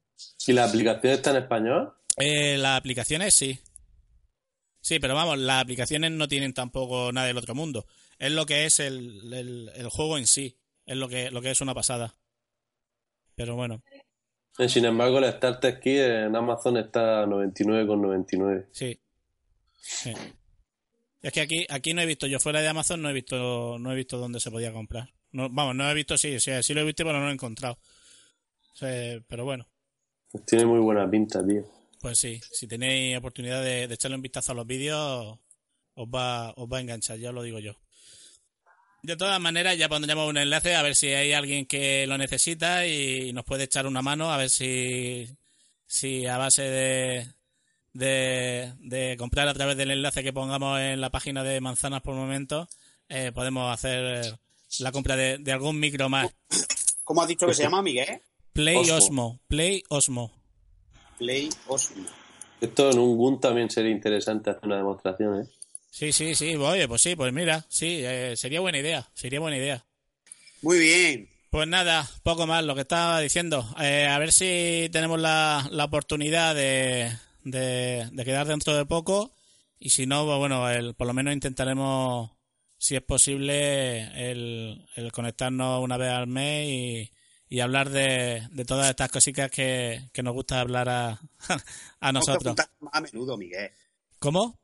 ¿Y la aplicación está en español? Eh, las aplicaciones sí. Sí, pero vamos, las aplicaciones no tienen tampoco nada del otro mundo. Es lo que es el, el, el juego en sí. Es lo que, lo que es una pasada. Pero bueno, Eh, Sin embargo, el Started Kit en Amazon está a 99,99. sí. Sí. Es que aquí, aquí no he visto, yo fuera de Amazon no he visto, no he visto dónde se podía comprar. No, vamos, no he visto, sí, sí, sí lo he visto, pero no lo he encontrado. O sea, pero bueno. Pues tiene muy buena pinta, tío. Pues sí, si tenéis oportunidad de, de echarle un vistazo a los vídeos, os va, os va a enganchar, ya lo digo yo. De todas maneras, ya pondremos un enlace a ver si hay alguien que lo necesita y nos puede echar una mano, a ver si, si a base de, de, de comprar a través del enlace que pongamos en la página de Manzanas por momento, eh, podemos hacer la compra de, de algún micro más. ¿Cómo has dicho que se llama, Miguel? Play Osmo. Osmo, Play Osmo. Play Osmo. Esto en un GUN también sería interesante hacer una demostración, ¿eh? Sí, sí, sí, oye, pues sí, pues mira, sí, eh, sería buena idea, sería buena idea. Muy bien. Pues nada, poco más, lo que estaba diciendo. Eh, a ver si tenemos la, la oportunidad de, de, de quedar dentro de poco y si no, pues bueno, el, por lo menos intentaremos, si es posible, el, el conectarnos una vez al mes y, y hablar de, de todas estas cositas que, que nos gusta hablar a, a nosotros. más a menudo, Miguel. ¿Cómo?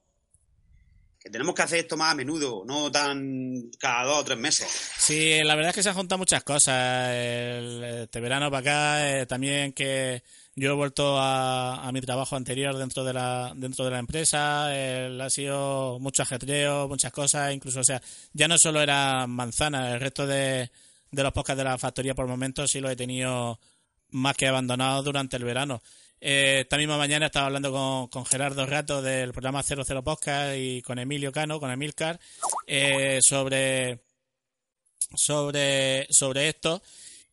Que tenemos que hacer esto más a menudo, no tan cada dos o tres meses. Sí, la verdad es que se han juntado muchas cosas. El- este verano para acá, eh, también que yo he vuelto a, mi trabajo anterior dentro de la dentro de la empresa. ha sido mucho ajetreo, muchas cosas, incluso, o sea, ya no solo era manzana, el resto de, de los podcasts de la factoría por momentos sí lo he tenido más que abandonado durante el verano. Eh, esta misma mañana estaba hablando con, con Gerardo Rato del programa 00 Podcast y con Emilio Cano, con Emilcar, eh, sobre sobre, sobre esto.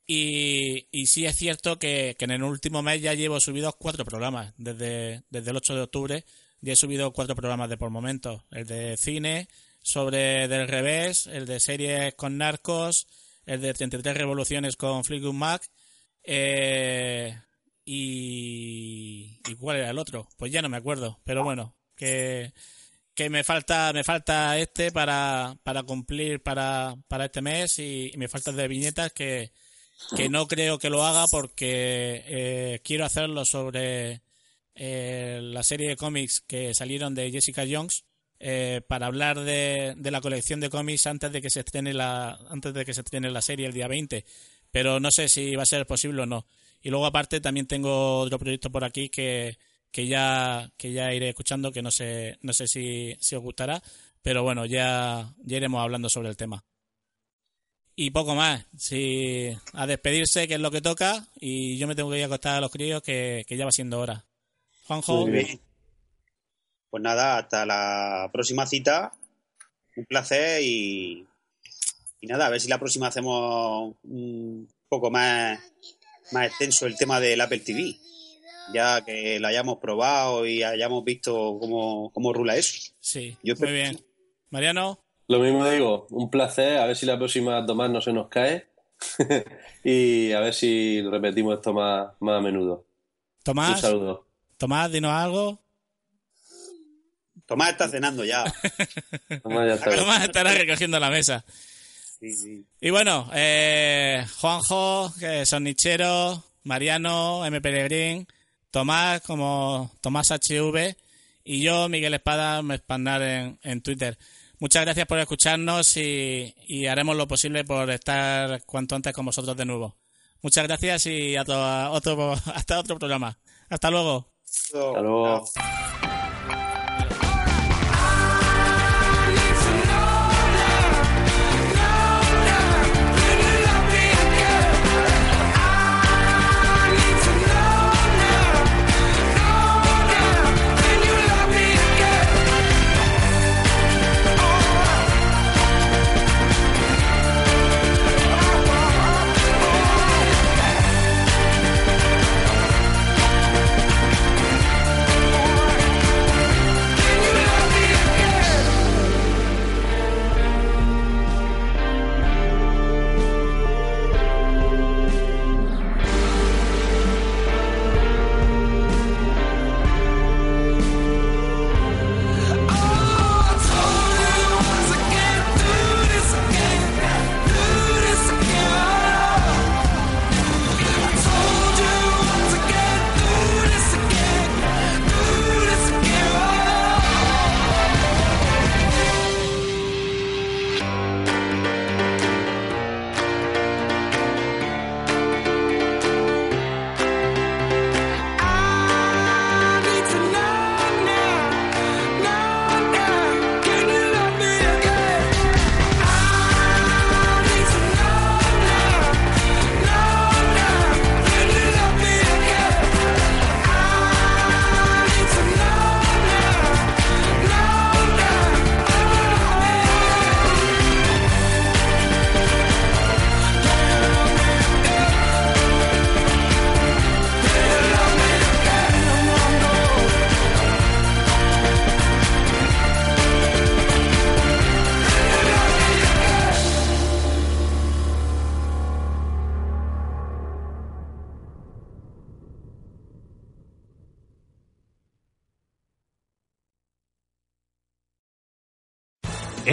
Y, sí es cierto que, que en el último mes ya llevo subidos cuatro programas. Desde, desde el 8 de octubre ya he subido cuatro programas de por momentos. El de cine, sobre del revés, el de series con narcos, el de 33 revoluciones con Fleetwood Mac. Eh, y, ¿Y cuál era el otro? Pues ya no me acuerdo. Pero bueno, que, que me falta me falta este para, para cumplir para, para este mes y, y me falta de viñetas que, que no creo que lo haga porque eh, quiero hacerlo sobre eh, la serie de cómics que salieron de Jessica Jones eh, para hablar de, de la colección de cómics antes de que se estrene la antes de que se estrene la serie el día 20 pero no sé si va a ser posible o no. Y luego aparte también tengo otro proyecto por aquí que, que ya que ya iré escuchando que no sé no sé si, si os gustará. Pero bueno ya ya iremos hablando sobre el tema y poco más sí a despedirse que es lo que toca y yo me tengo que ir a acostar a los críos que, que ya va siendo hora Juanjo Muy bien. Pues nada, hasta la próxima cita. Un placer y, y nada, a ver si la próxima hacemos un poco más, más extenso el tema del Apple TV. Ya que lo hayamos probado y hayamos visto cómo, cómo rula eso. sí Yo muy bien Mariano Lo mismo digo, un placer, a ver si la próxima Tomás no se nos cae y a ver si repetimos esto más, más a menudo. Un Tomás saludo. Tomás dinos algo Tomás está cenando ya. Tomás, ya está. Tomás estará recogiendo la mesa Sí, sí. Y bueno, eh, Juanjo, que son Nichero, Mariano, M. Peregrín, Tomás como Tomás HV y yo, Miguel Espada, me espanar en, en Twitter. Muchas gracias por escucharnos y, y haremos lo posible por estar cuanto antes con vosotros de nuevo. Muchas gracias y hasta otro, hasta otro programa. Hasta luego. Hasta luego.